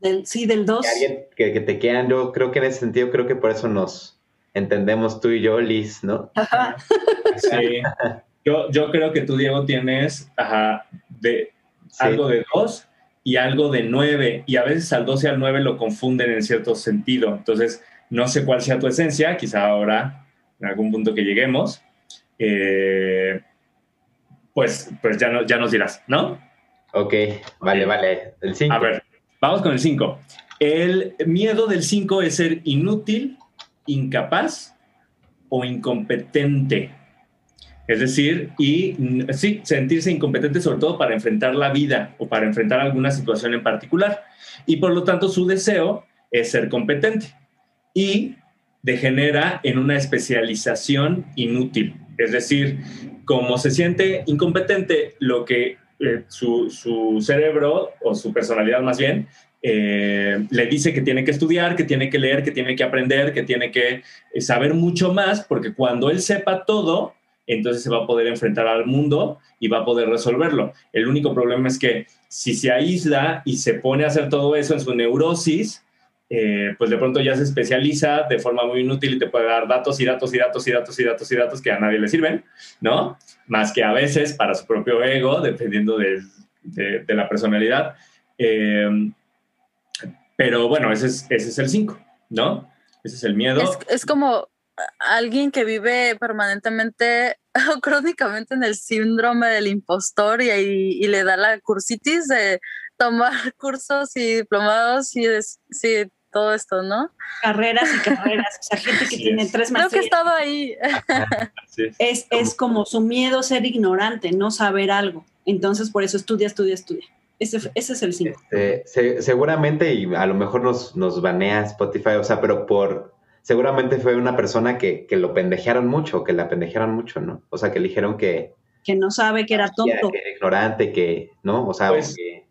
Del, sí, del 2. que alguien que, que te quieran. Yo creo que en ese sentido, creo que por eso nos entendemos tú y yo, Liz, ¿no? Ajá. Sí. Yo, yo creo que tú, Diego, tienes ajá, de, Sí. algo de 2 y algo de 9, y a veces al 2 y al 9 lo confunden en cierto sentido. Entonces, no sé cuál sea tu esencia, quizá ahora, en algún punto que lleguemos, eh, pues, pues ya, no, ya nos dirás, ¿no? Ok, vale, vale. El 5. A ver, vamos con el 5. El miedo del 5 es ser inútil, incapaz o incompetente. Es decir, y mm, sí, sentirse incompetente sobre todo para enfrentar la vida o para enfrentar alguna situación en particular. Y por lo tanto su deseo es ser competente y degenera en una especialización inútil. Es decir, como se siente incompetente, lo que eh, su, su cerebro o su personalidad más bien eh, le dice que tiene que estudiar, que tiene que leer, que tiene que aprender, que tiene que eh, saber mucho más, porque cuando él sepa todo, entonces se va a poder enfrentar al mundo y va a poder resolverlo. El único problema es que si se aísla y se pone a hacer todo eso en su neurosis, eh, pues de pronto ya se especializa de forma muy inútil y te puede dar datos y datos y datos y datos y datos y datos que a nadie le sirven, ¿no? Más que a veces para su propio ego, dependiendo de, de- de la personalidad. Eh, pero bueno, ese es, ese es el 5, ¿no? Ese es el miedo. Es, es como alguien que vive permanentemente o crónicamente en el síndrome del impostor y, y, y le da la cursitis de tomar cursos y diplomados y sí, todo esto, ¿no? Carreras y carreras. O sea, gente que tiene es. tres Creo que maestrías. estado ahí. Es. Es, es como su miedo a ser ignorante, no saber algo. Entonces, por eso estudia, estudia, estudia. Ese, ese es el 5. Este, se- seguramente, y a lo mejor nos, nos banea Spotify, o sea, pero por. Seguramente fue una persona que, que lo pendejearon mucho, que la pendejearon mucho, ¿no? O sea, que le dijeron que, Que no sabe que era tonto. que era ignorante, que, ¿no? O sea, Pues, que-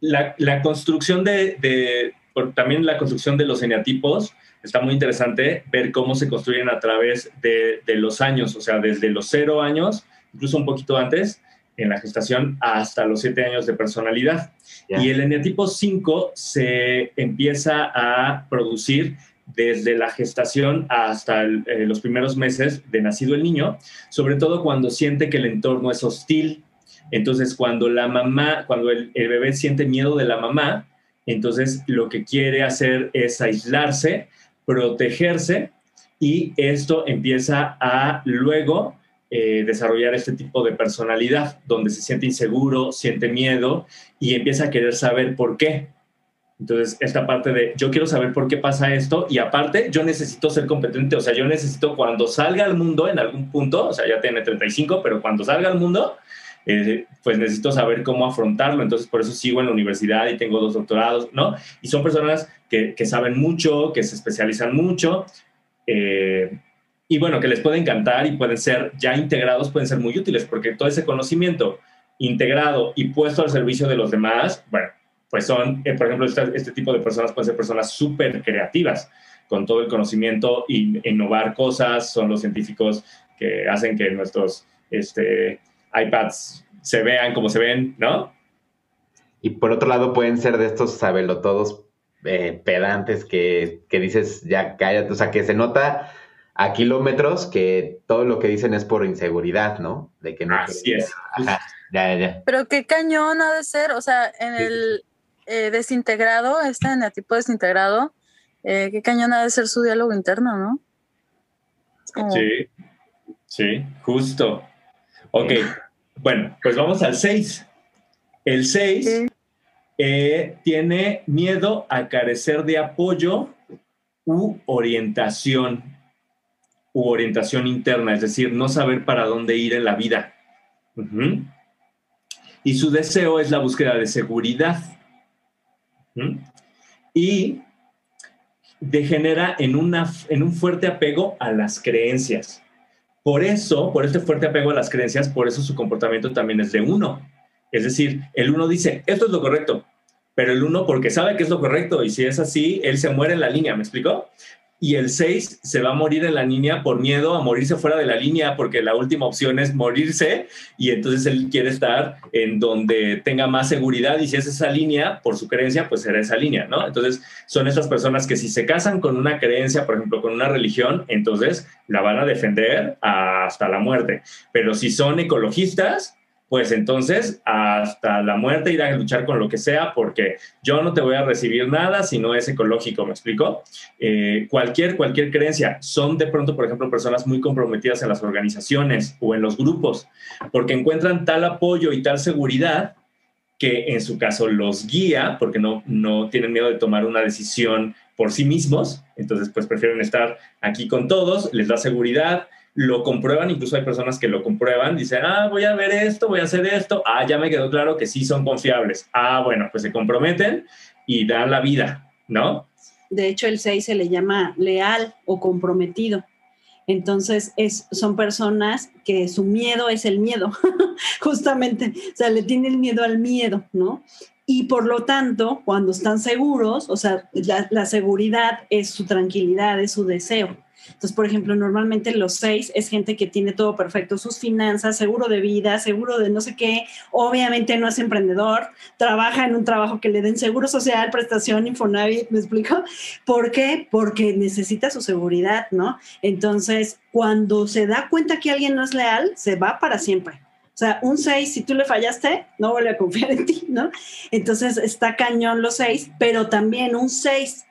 la, la construcción de, de- por- también la construcción de los eneatipos está muy interesante ver cómo se construyen a través de, de los años, o sea, desde los cero años, incluso un poquito antes, en la gestación, hasta los siete años de personalidad. Y el eneatipo 5 se empieza a producir desde la gestación hasta eh, los primeros meses de nacido el niño, sobre todo cuando siente que el entorno es hostil. Entonces, cuando la mamá, cuando el, el bebé siente miedo de la mamá, entonces lo que quiere hacer es aislarse, protegerse y esto empieza a luego eh, desarrollar este tipo de personalidad, donde se siente inseguro, siente miedo y empieza a querer saber por qué. Entonces, esta parte de yo quiero saber por qué pasa esto y aparte yo necesito ser competente, o sea, yo necesito cuando salga al mundo en algún punto, o sea, ya tiene 35, pero cuando salga al mundo, eh, pues necesito saber cómo afrontarlo. Entonces, por eso sigo en la universidad y tengo dos doctorados, ¿no? Y son personas que, que saben mucho, que se especializan mucho. eh, y bueno, que les puede encantar y pueden ser ya integrados, pueden ser muy útiles, porque todo ese conocimiento integrado y puesto al servicio de los demás, bueno, pues son, eh, por ejemplo, este, este tipo de personas pueden ser personas súper creativas, con todo el conocimiento y innovar cosas, son los científicos que hacen que nuestros este, iPads se vean como se ven, ¿no? Y por otro lado, pueden ser de estos sabelotodos eh, pedantes que, que dices, ya cállate, o sea, que se nota a kilómetros que todo lo que dicen es por inseguridad, ¿no? De que no. Así es. Ajá, ya, ya, ya. Pero qué cañón ha de ser, o sea, en el eh, desintegrado, este eneatipo desintegrado, eh, qué cañón ha de ser su diálogo interno, ¿no? Como- Sí, sí, justo. Ok, bueno, pues vamos al 6. El 6 Sí. eh, tiene miedo a carecer de apoyo u orientación u orientación interna, es decir, no saber para dónde ir en la vida. Y su deseo es la búsqueda de seguridad. Y degenera en, una, en un fuerte apego a las creencias. Por eso, por este fuerte apego a las creencias, por eso su comportamiento también es de uno. Es decir, el uno dice, esto es lo correcto, pero el uno porque sabe que es lo correcto y si es así, él se muere en la línea, ¿me explico? Y el 6 se va a morir en la línea por miedo a morirse fuera de la línea porque la última opción es morirse y entonces él quiere estar en donde tenga más seguridad y si es esa línea, por su creencia, pues será esa línea, ¿no? Entonces son esas personas que si se casan con una creencia, por ejemplo, con una religión, entonces la van a defender hasta la muerte. Pero si son ecologistas, pues entonces hasta la muerte irán a luchar con lo que sea porque yo no te voy a recibir nada si no es ecológico, ¿me explico? Eh, cualquier, cualquier creencia. Son de pronto, por ejemplo, personas muy comprometidas en las organizaciones o en los grupos porque encuentran tal apoyo y tal seguridad que en su caso los guía porque no, no tienen miedo de tomar una decisión por sí mismos, entonces pues prefieren estar aquí con todos, les da seguridad, lo comprueban, incluso hay personas que lo comprueban, dicen, ah, voy a ver esto, voy a hacer esto, ah, ya me quedó claro que sí son confiables, ah, bueno, pues se comprometen y dan la vida, ¿no? De hecho, el 6 se le llama leal o comprometido. Entonces, es, son personas que su miedo es el miedo, justamente, o sea, le tienen miedo al miedo, ¿no? Y por lo tanto, cuando están seguros, o sea, la seguridad es su tranquilidad, es su deseo. Entonces, por ejemplo, normalmente los seis es gente que tiene todo perfecto, sus finanzas, seguro de vida, seguro de no sé qué, obviamente no es emprendedor, trabaja en un trabajo que le den seguro social, prestación, Infonavit, ¿me explico? ¿Por qué? Porque necesita su seguridad, ¿no? Entonces, cuando se da cuenta que alguien no es leal, se va para siempre. O sea, un 6, si tú le fallaste, no vuelve a confiar en ti, ¿no? Entonces está cañón los 6, pero también un 6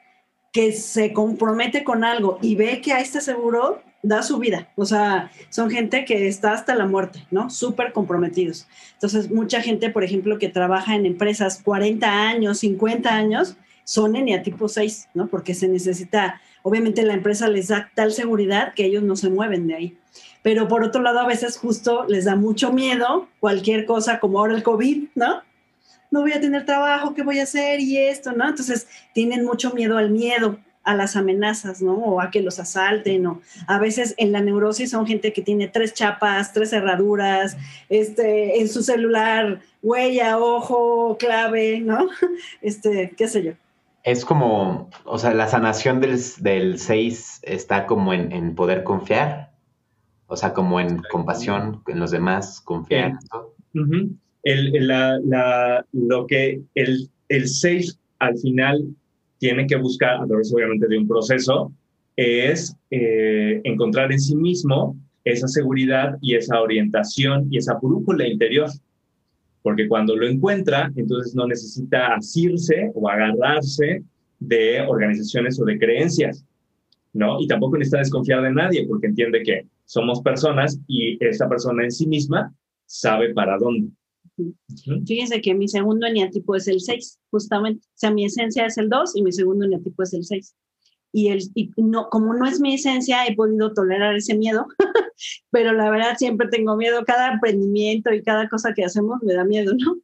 que se compromete con algo y ve que a este seguro, da su vida. O sea, son gente que está hasta la muerte, ¿no? Súper comprometidos. Entonces, mucha gente, por ejemplo, que trabaja en empresas 40 años, 50 años, son tipo 6, ¿no? Porque se necesita, obviamente la empresa les da tal seguridad que ellos no se mueven de ahí. Pero por otro lado, a veces justo les da mucho miedo cualquier cosa como ahora el COVID, ¿no? No voy a tener trabajo, ¿qué voy a hacer? Y esto, ¿no? Entonces tienen mucho miedo al miedo, a las amenazas, ¿no? O a que los asalten, o a veces en la neurosis son gente que tiene tres chapas, tres cerraduras, este, en su celular, huella, ojo, clave, ¿no? Este, qué sé yo. Es como, o sea, la sanación del, del 6 está como en, poder confiar, o sea, como en compasión en los demás, confiar. Uh el, la, lo que el, el 6 al final tiene que buscar, a través obviamente de un proceso, es eh, encontrar en sí mismo esa seguridad y esa orientación y esa brújula interior. Porque cuando lo encuentra, entonces no necesita asirse o agarrarse de organizaciones o de creencias, ¿no? Y tampoco necesita desconfiar de nadie porque entiende que somos personas y esa persona en sí misma sabe para dónde. Fíjense que mi segundo eneatipo es el 6, justamente. O sea, mi esencia es el 2 y mi segundo eneatipo es el 6. Y, el, y no, como no es mi esencia, he podido tolerar ese miedo, pero la verdad siempre tengo miedo. Cada emprendimiento y cada cosa que hacemos me da miedo, ¿no?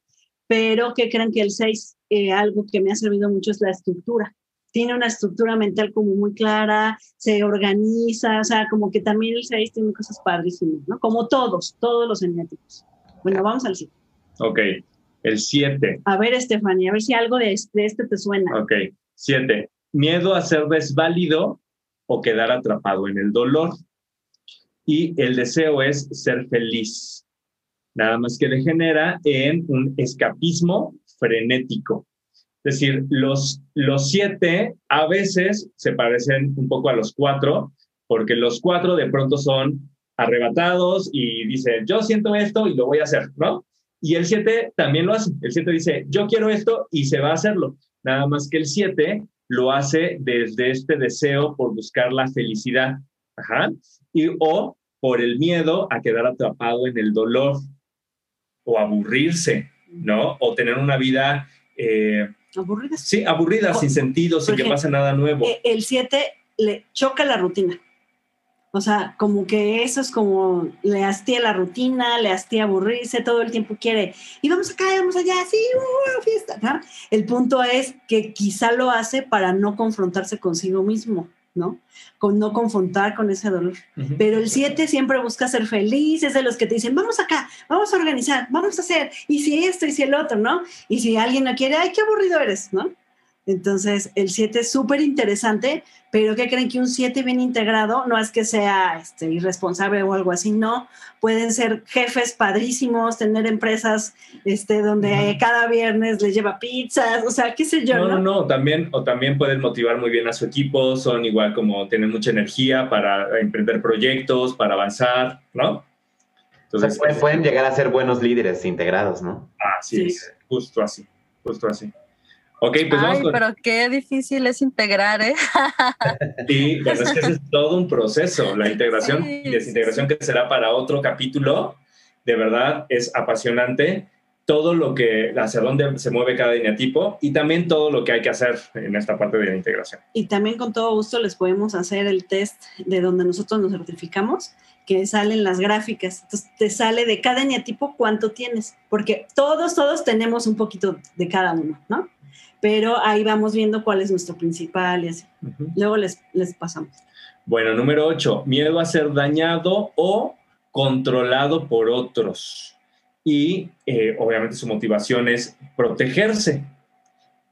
Pero que crean que el 6, eh, algo que me ha servido mucho es la estructura. Tiene una estructura mental como muy clara, se organiza, o sea, como que también el 6 tiene cosas padrísimas, ¿no? Como todos, todos los eneatipos. Bueno, vamos al 7. Ok, el 7. A ver, Estefania, a ver si algo de este, te suena. Ok, 7. Miedo a ser desválido o quedar atrapado en el dolor. Y el deseo es ser feliz. Nada más que degenera en un escapismo frenético. Es decir, los, los siete a veces se parecen un poco a los cuatro, porque los cuatro de pronto son arrebatados y dicen, yo siento esto y lo voy a hacer, ¿no? Y el 7 también lo hace. El 7 dice, yo quiero esto y se va a hacerlo. Nada más que el 7 lo hace desde este deseo por buscar la felicidad. Ajá. Y, o por el miedo a quedar atrapado en el dolor o aburrirse, ¿no? O tener una vida... Eh, aburrida. Sí, aburrida, sin sentido, sin que pase nada nuevo. Eh, el 7 le choca la rutina. O sea, como que eso es como le hastía la rutina, le hastía aburrirse, todo el tiempo quiere, y vamos acá, vamos allá, sí, uh, fiesta. ¿no? El punto es que quizá lo hace para no confrontarse consigo mismo, ¿no? Con no confrontar con ese dolor. Pero el 7 siempre busca ser feliz, es de los que te dicen, vamos acá, vamos a organizar, vamos a hacer, y si esto y si el otro, ¿no? Y si alguien no quiere, ay, qué aburrido eres, ¿no? Entonces, el 7 es súper interesante, pero ¿qué creen que un 7 bien integrado no es que sea este, irresponsable o algo así? No, pueden ser jefes padrísimos, tener empresas este, donde cada viernes les lleva pizzas, o sea, qué sé yo, No, ¿no? no, no, también, o también pueden motivar muy bien a su equipo, son igual como tienen mucha energía para emprender proyectos, para avanzar, ¿no? O sea, Entonces, pueden, pueden llegar a ser buenos líderes integrados, ¿no? así Sí. es, justo así, justo así. Ok, pues vamos Ay, con... pero qué difícil es integrar, ¿eh? Sí, bueno, es que ese es todo un proceso. La integración Sí, y desintegración que será para otro capítulo, de verdad es apasionante. Todo lo que, hacia dónde se mueve cada eneatipo y también todo lo que hay que hacer en esta parte de la integración. Y también con todo gusto les podemos hacer el test de donde nosotros nos certificamos, que salen las gráficas. Entonces te sale de cada eneatipo cuánto tienes, porque todos, todos tenemos un poquito de cada uno, ¿no? Pero ahí vamos viendo cuál es nuestro principal y así. Luego les, les pasamos. Bueno, número 8, miedo a ser dañado o controlado por otros. Y eh, obviamente su motivación es protegerse.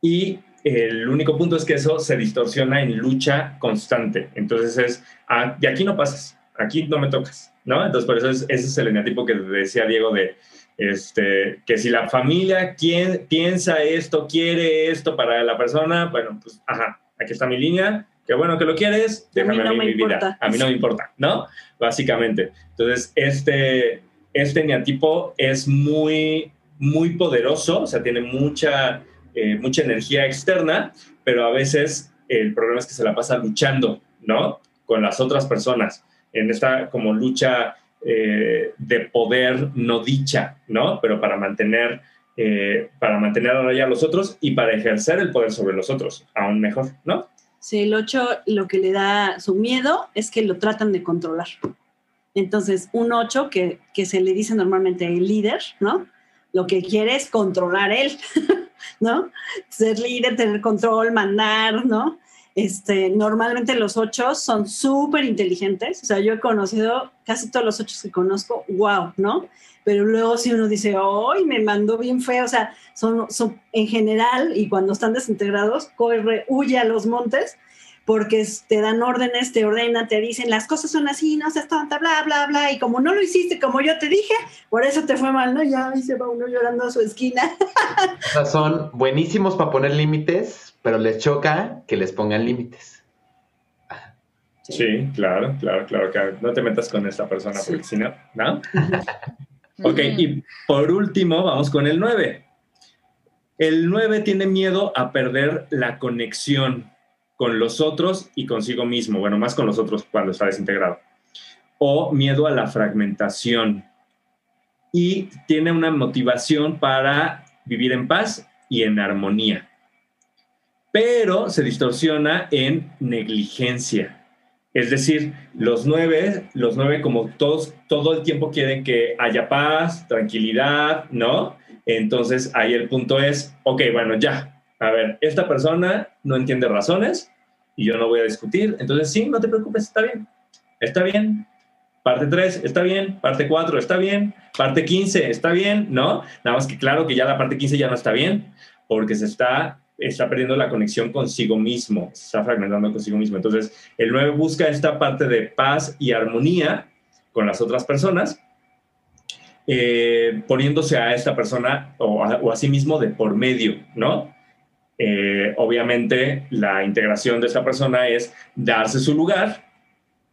Y el único punto es que eso se distorsiona en lucha constante. Entonces es, ah, de aquí no pasas, aquí no me tocas, ¿no? Entonces por eso es, ese es el eneatipo que decía Diego de, este, que si la familia quien, piensa esto, quiere esto para la persona, bueno, pues, ajá, aquí está mi línea, qué bueno que lo quieres, A mí déjame no a mí me mi vida, a mí no me importa, ¿no? Básicamente. Entonces, este, este eneatipo es muy, muy poderoso, o sea, tiene mucha, eh, mucha energía externa, pero a veces el problema es que se la pasa luchando, ¿no? Con las otras personas, en esta como lucha eh, de poder no dicha, ¿no? Pero para mantener, eh, para mantener a a los otros y para ejercer el poder sobre los otros, aún mejor, ¿no? Sí, el 8 lo que le da su miedo es que lo tratan de controlar. Entonces, un 8 que, que se le dice normalmente el líder, ¿no? Lo que quiere es controlar él, ¿no? Ser líder, tener control, mandar, ¿no? Este, normalmente los 8 son súper inteligentes. O sea, yo he conocido casi todos los 8 que conozco, wow, ¿no? Pero luego si uno dice, ¡ay, me mandó bien feo! O sea, son, son en general, y cuando están desintegrados, corre, huye a los montes, porque te dan órdenes, te ordenan, te dicen, las cosas son así, no seas tonta, bla, bla, bla, y como no lo hiciste como yo te dije, por eso te fue mal, ¿no? Ya ahí se va uno llorando a su esquina. Son buenísimos para poner límites, pero les choca que les pongan límites. Sí, claro, claro, claro. claro. No te metas con esta persona Sí. porque si no, ¿no? Ok, y por último, vamos con el 9. El 9 tiene miedo a perder la conexión con los otros y consigo mismo. Bueno, más con los otros cuando está desintegrado. O miedo a la fragmentación. Y tiene una motivación para vivir en paz y en armonía. Pero se distorsiona en negligencia. Es decir, los nueve, los nueve como todos, todo el tiempo quieren que haya paz, tranquilidad, ¿no? Entonces ahí el punto es, ok, bueno, ya, a ver, esta persona no entiende razones y yo no voy a discutir, entonces sí, no te preocupes, está bien, está bien. Parte 3 está bien, parte 4 está bien, parte 15 está bien, ¿no? Nada más que claro que ya la parte 15 ya no está bien, porque se está, está perdiendo la conexión consigo mismo, se está fragmentando consigo mismo. Entonces, el 9 busca esta parte de paz y armonía con las otras personas, eh, poniéndose a esta persona o a, sí mismo de por medio, ¿no? Eh, obviamente, la integración de esta persona es darse su lugar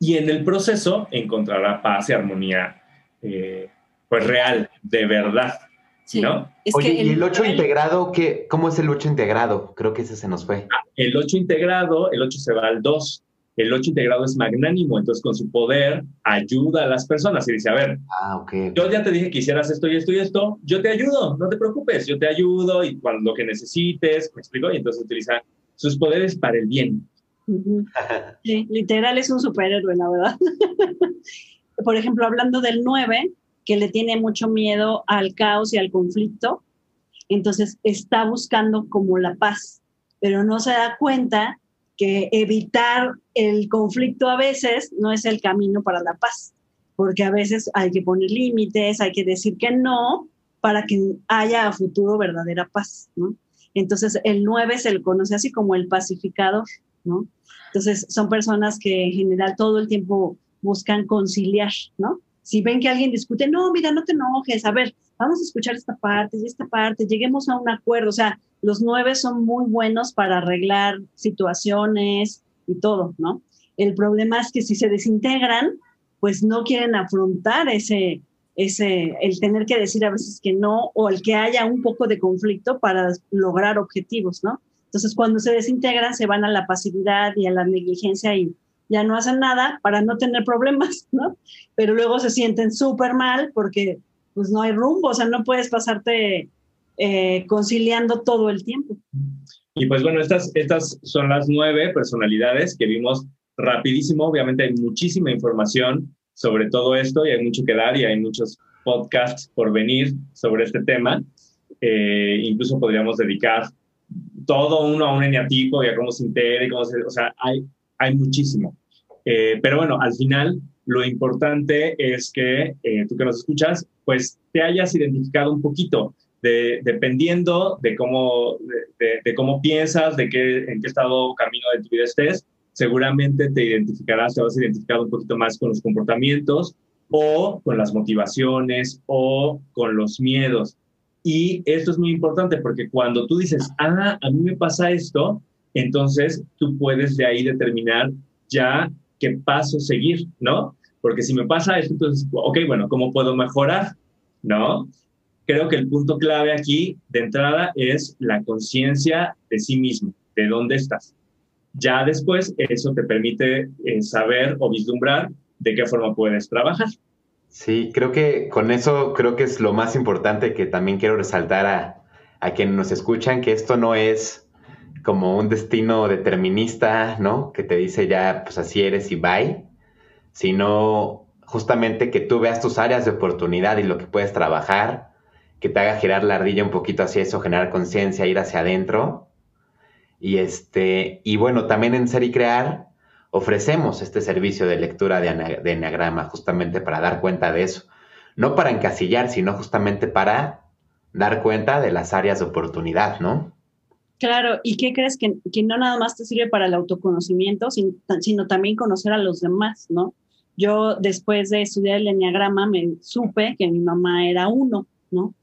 y en el proceso encontrará paz y armonía, eh, pues real, de verdad, Sí. ¿no? Es Oye, que ¿y el 8 nueve- integrado? ¿qué, ¿Cómo es el 8 integrado? Creo que ese se nos fue. El 8 integrado, el 8 se va al 2. El 8 integrado es magnánimo, entonces con su poder ayuda a las personas y dice, a ver, Ah, yo ya te dije que hicieras esto y esto y esto, yo te ayudo, no te preocupes, yo te ayudo y cuando lo que necesites, me explico, y entonces utiliza sus poderes para el bien, Sí, literal es un superhéroe, la verdad. Por ejemplo, hablando del 9, que le tiene mucho miedo al caos y al conflicto, entonces está buscando como la paz, pero no se da cuenta que evitar el conflicto a veces no es el camino para la paz, porque a veces hay que poner límites, hay que decir que no para que haya a futuro verdadera paz, ¿no? Entonces el 9 se le conoce así como el pacificador, ¿no? Entonces son personas que en general todo el tiempo buscan conciliar, ¿no? Si ven que alguien discute, no, mira, no te enojes, a ver, vamos a escuchar esta parte y esta parte, lleguemos a un acuerdo, o sea, los nueve son muy buenos para arreglar situaciones y todo, ¿no? El problema es que si se desintegran, pues no quieren afrontar ese, ese, el tener que decir a veces que no o el que haya un poco de conflicto para lograr objetivos, ¿no? Entonces, cuando se desintegran, se van a la pasividad y a la negligencia y ya no hacen nada para no tener problemas, ¿no? Pero luego se sienten súper mal porque pues no hay rumbo, o sea, no puedes pasarte eh, conciliando todo el tiempo. Y pues bueno, estas, estas son las nueve personalidades que vimos rapidísimo. Obviamente hay muchísima información sobre todo esto y hay mucho que dar y hay muchos podcasts por venir sobre este tema. Eh, incluso podríamos dedicar todo uno a un eneatipo y a cómo se integra y cómo se... O sea, hay, hay muchísimo. Eh, pero bueno, al final lo importante es que eh, tú que nos escuchas, pues te hayas identificado un poquito, de, dependiendo de cómo, de, cómo piensas, de qué, en qué estado camino de tu vida estés, seguramente te identificarás, te vas a identificar un poquito más con los comportamientos o con las motivaciones o con los miedos. Y esto es muy importante porque cuando tú dices, ah, a mí me pasa esto, entonces tú puedes de ahí determinar ya qué paso seguir, ¿no? Porque si me pasa esto, entonces, ok, bueno, ¿cómo puedo mejorar? ¿No? Creo que el punto clave aquí de entrada es la conciencia de sí mismo, de dónde estás. Ya después eso te permite eh, saber o vislumbrar de qué forma puedes trabajar. Sí, creo que con eso creo que es lo más importante que también quiero resaltar a, a quienes nos escuchan, que esto no es como un destino determinista, ¿no? Que te dice ya, pues así eres y bye, sino justamente que tú veas tus áreas de oportunidad y lo que puedes trabajar, que te haga girar la ardilla un poquito hacia eso, generar conciencia, ir hacia adentro y, este, y bueno, también en Ser y Crear ofrecemos este servicio de lectura de, de Enneagrama justamente para dar cuenta de eso. No para encasillar, sino justamente para dar cuenta de las áreas de oportunidad, ¿no? Claro, ¿y qué crees que, que no nada más te sirve para el autoconocimiento, sino, también conocer a los demás, ¿no? Yo después de estudiar el enneagrama me supe que mi mamá era uno, ¿no?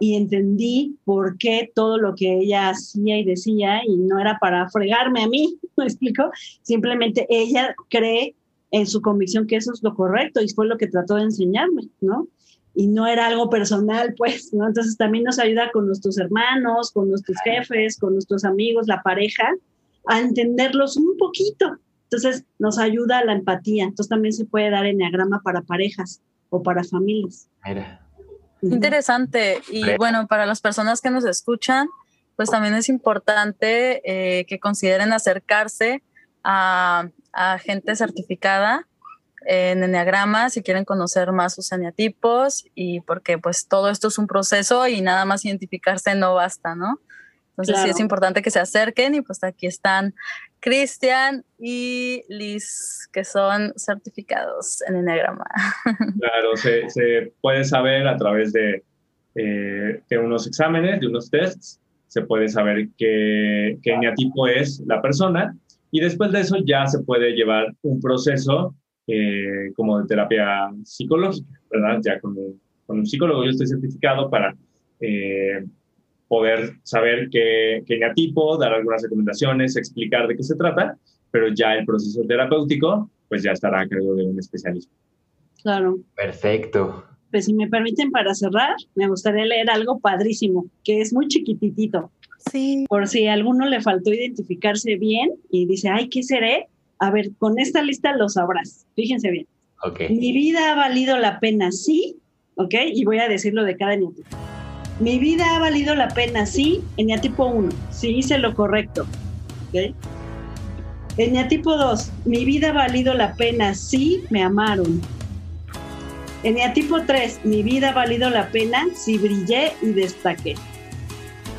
y entendí por qué todo lo que ella hacía y decía, y no era para fregarme a mí, ¿me explico? Simplemente ella cree en su convicción que eso es lo correcto y fue lo que trató de enseñarme, ¿no? Y no era algo personal, pues, ¿no? Entonces también nos ayuda con nuestros hermanos, con nuestros jefes, con nuestros amigos, la pareja, a entenderlos un poquito. Entonces nos ayuda a la empatía. Entonces también se puede dar enneagrama para parejas o para familias. Mira. Interesante. Y bueno, para las personas que nos escuchan, pues también es importante eh, que consideren acercarse a, a, gente certificada en Enneagrama si quieren conocer más sus eneatipos y porque pues todo esto es un proceso y nada más identificarse no basta, ¿no? Entonces sí es importante que se acerquen y pues aquí están Cristian y Liz, que son certificados en Enneagrama. Claro, se, se puede saber a través de, eh, de, unos exámenes, de unos tests, se puede saber qué, qué eneatipo es la persona y después de eso ya se puede llevar un proceso eh, como de terapia psicológica, ¿verdad? Ya con, con un psicólogo yo estoy certificado para... Eh, poder saber qué, qué tipo, dar algunas recomendaciones, explicar de qué se trata, pero ya el proceso terapéutico pues ya estará a cargo de un especialista. Claro. Perfecto. Pues si me permiten para cerrar, me gustaría leer algo padrísimo, que es muy chiquititito. Sí. Por si a alguno le faltó identificarse bien y dice, ay, ¿qué seré? A ver, con esta lista lo sabrás. Fíjense bien. Okay. Mi vida ha valido la pena, sí, ¿ok? Y voy a decirlo de cada niño. Mi vida ha valido la pena, sí, en tipo 1, sí hice lo correcto. ¿okay? Eneatipo 2, mi vida ha valido la pena si me amaron. Eneatipo 3, mi vida ha valido la pena si brillé y destaqué.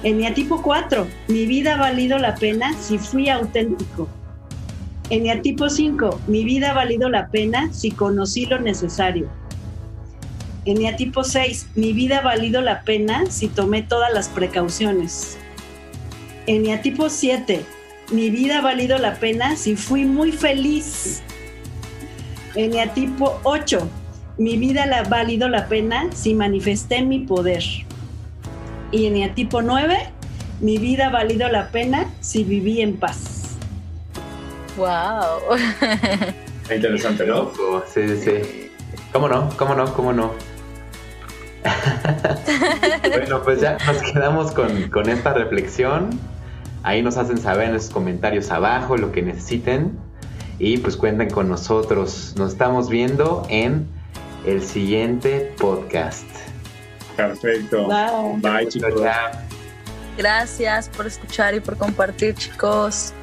Eneatipo 4, mi vida ha valido la pena si fui auténtico. Eneatipo 5, mi vida ha valido la pena si conocí lo necesario. Eneatipo 6, mi vida ha valido la pena si tomé todas las precauciones. Eneatipo 7, mi vida ha valido la pena si fui muy feliz. Eneatipo 8, mi vida ha valido la pena si manifesté mi poder. Y eneatipo 9, mi vida ha valido la pena si viví en paz. Wow. Interesante, ¿no? Sí, sí, sí. ¿Cómo no? ¿Cómo no? ¿Cómo no? bueno, pues ya nos quedamos con, con esta reflexión. Ahí nos hacen saber en los comentarios abajo lo que necesiten. Y pues cuenten con nosotros. Nos estamos viendo en el siguiente podcast. Perfecto. Bye. Bye, chicos. Gracias por escuchar y por compartir, chicos.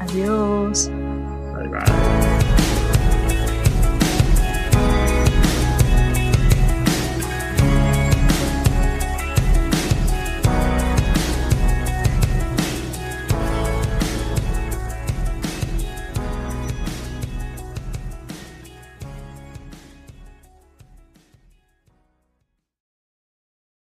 Adiós. Bye bye.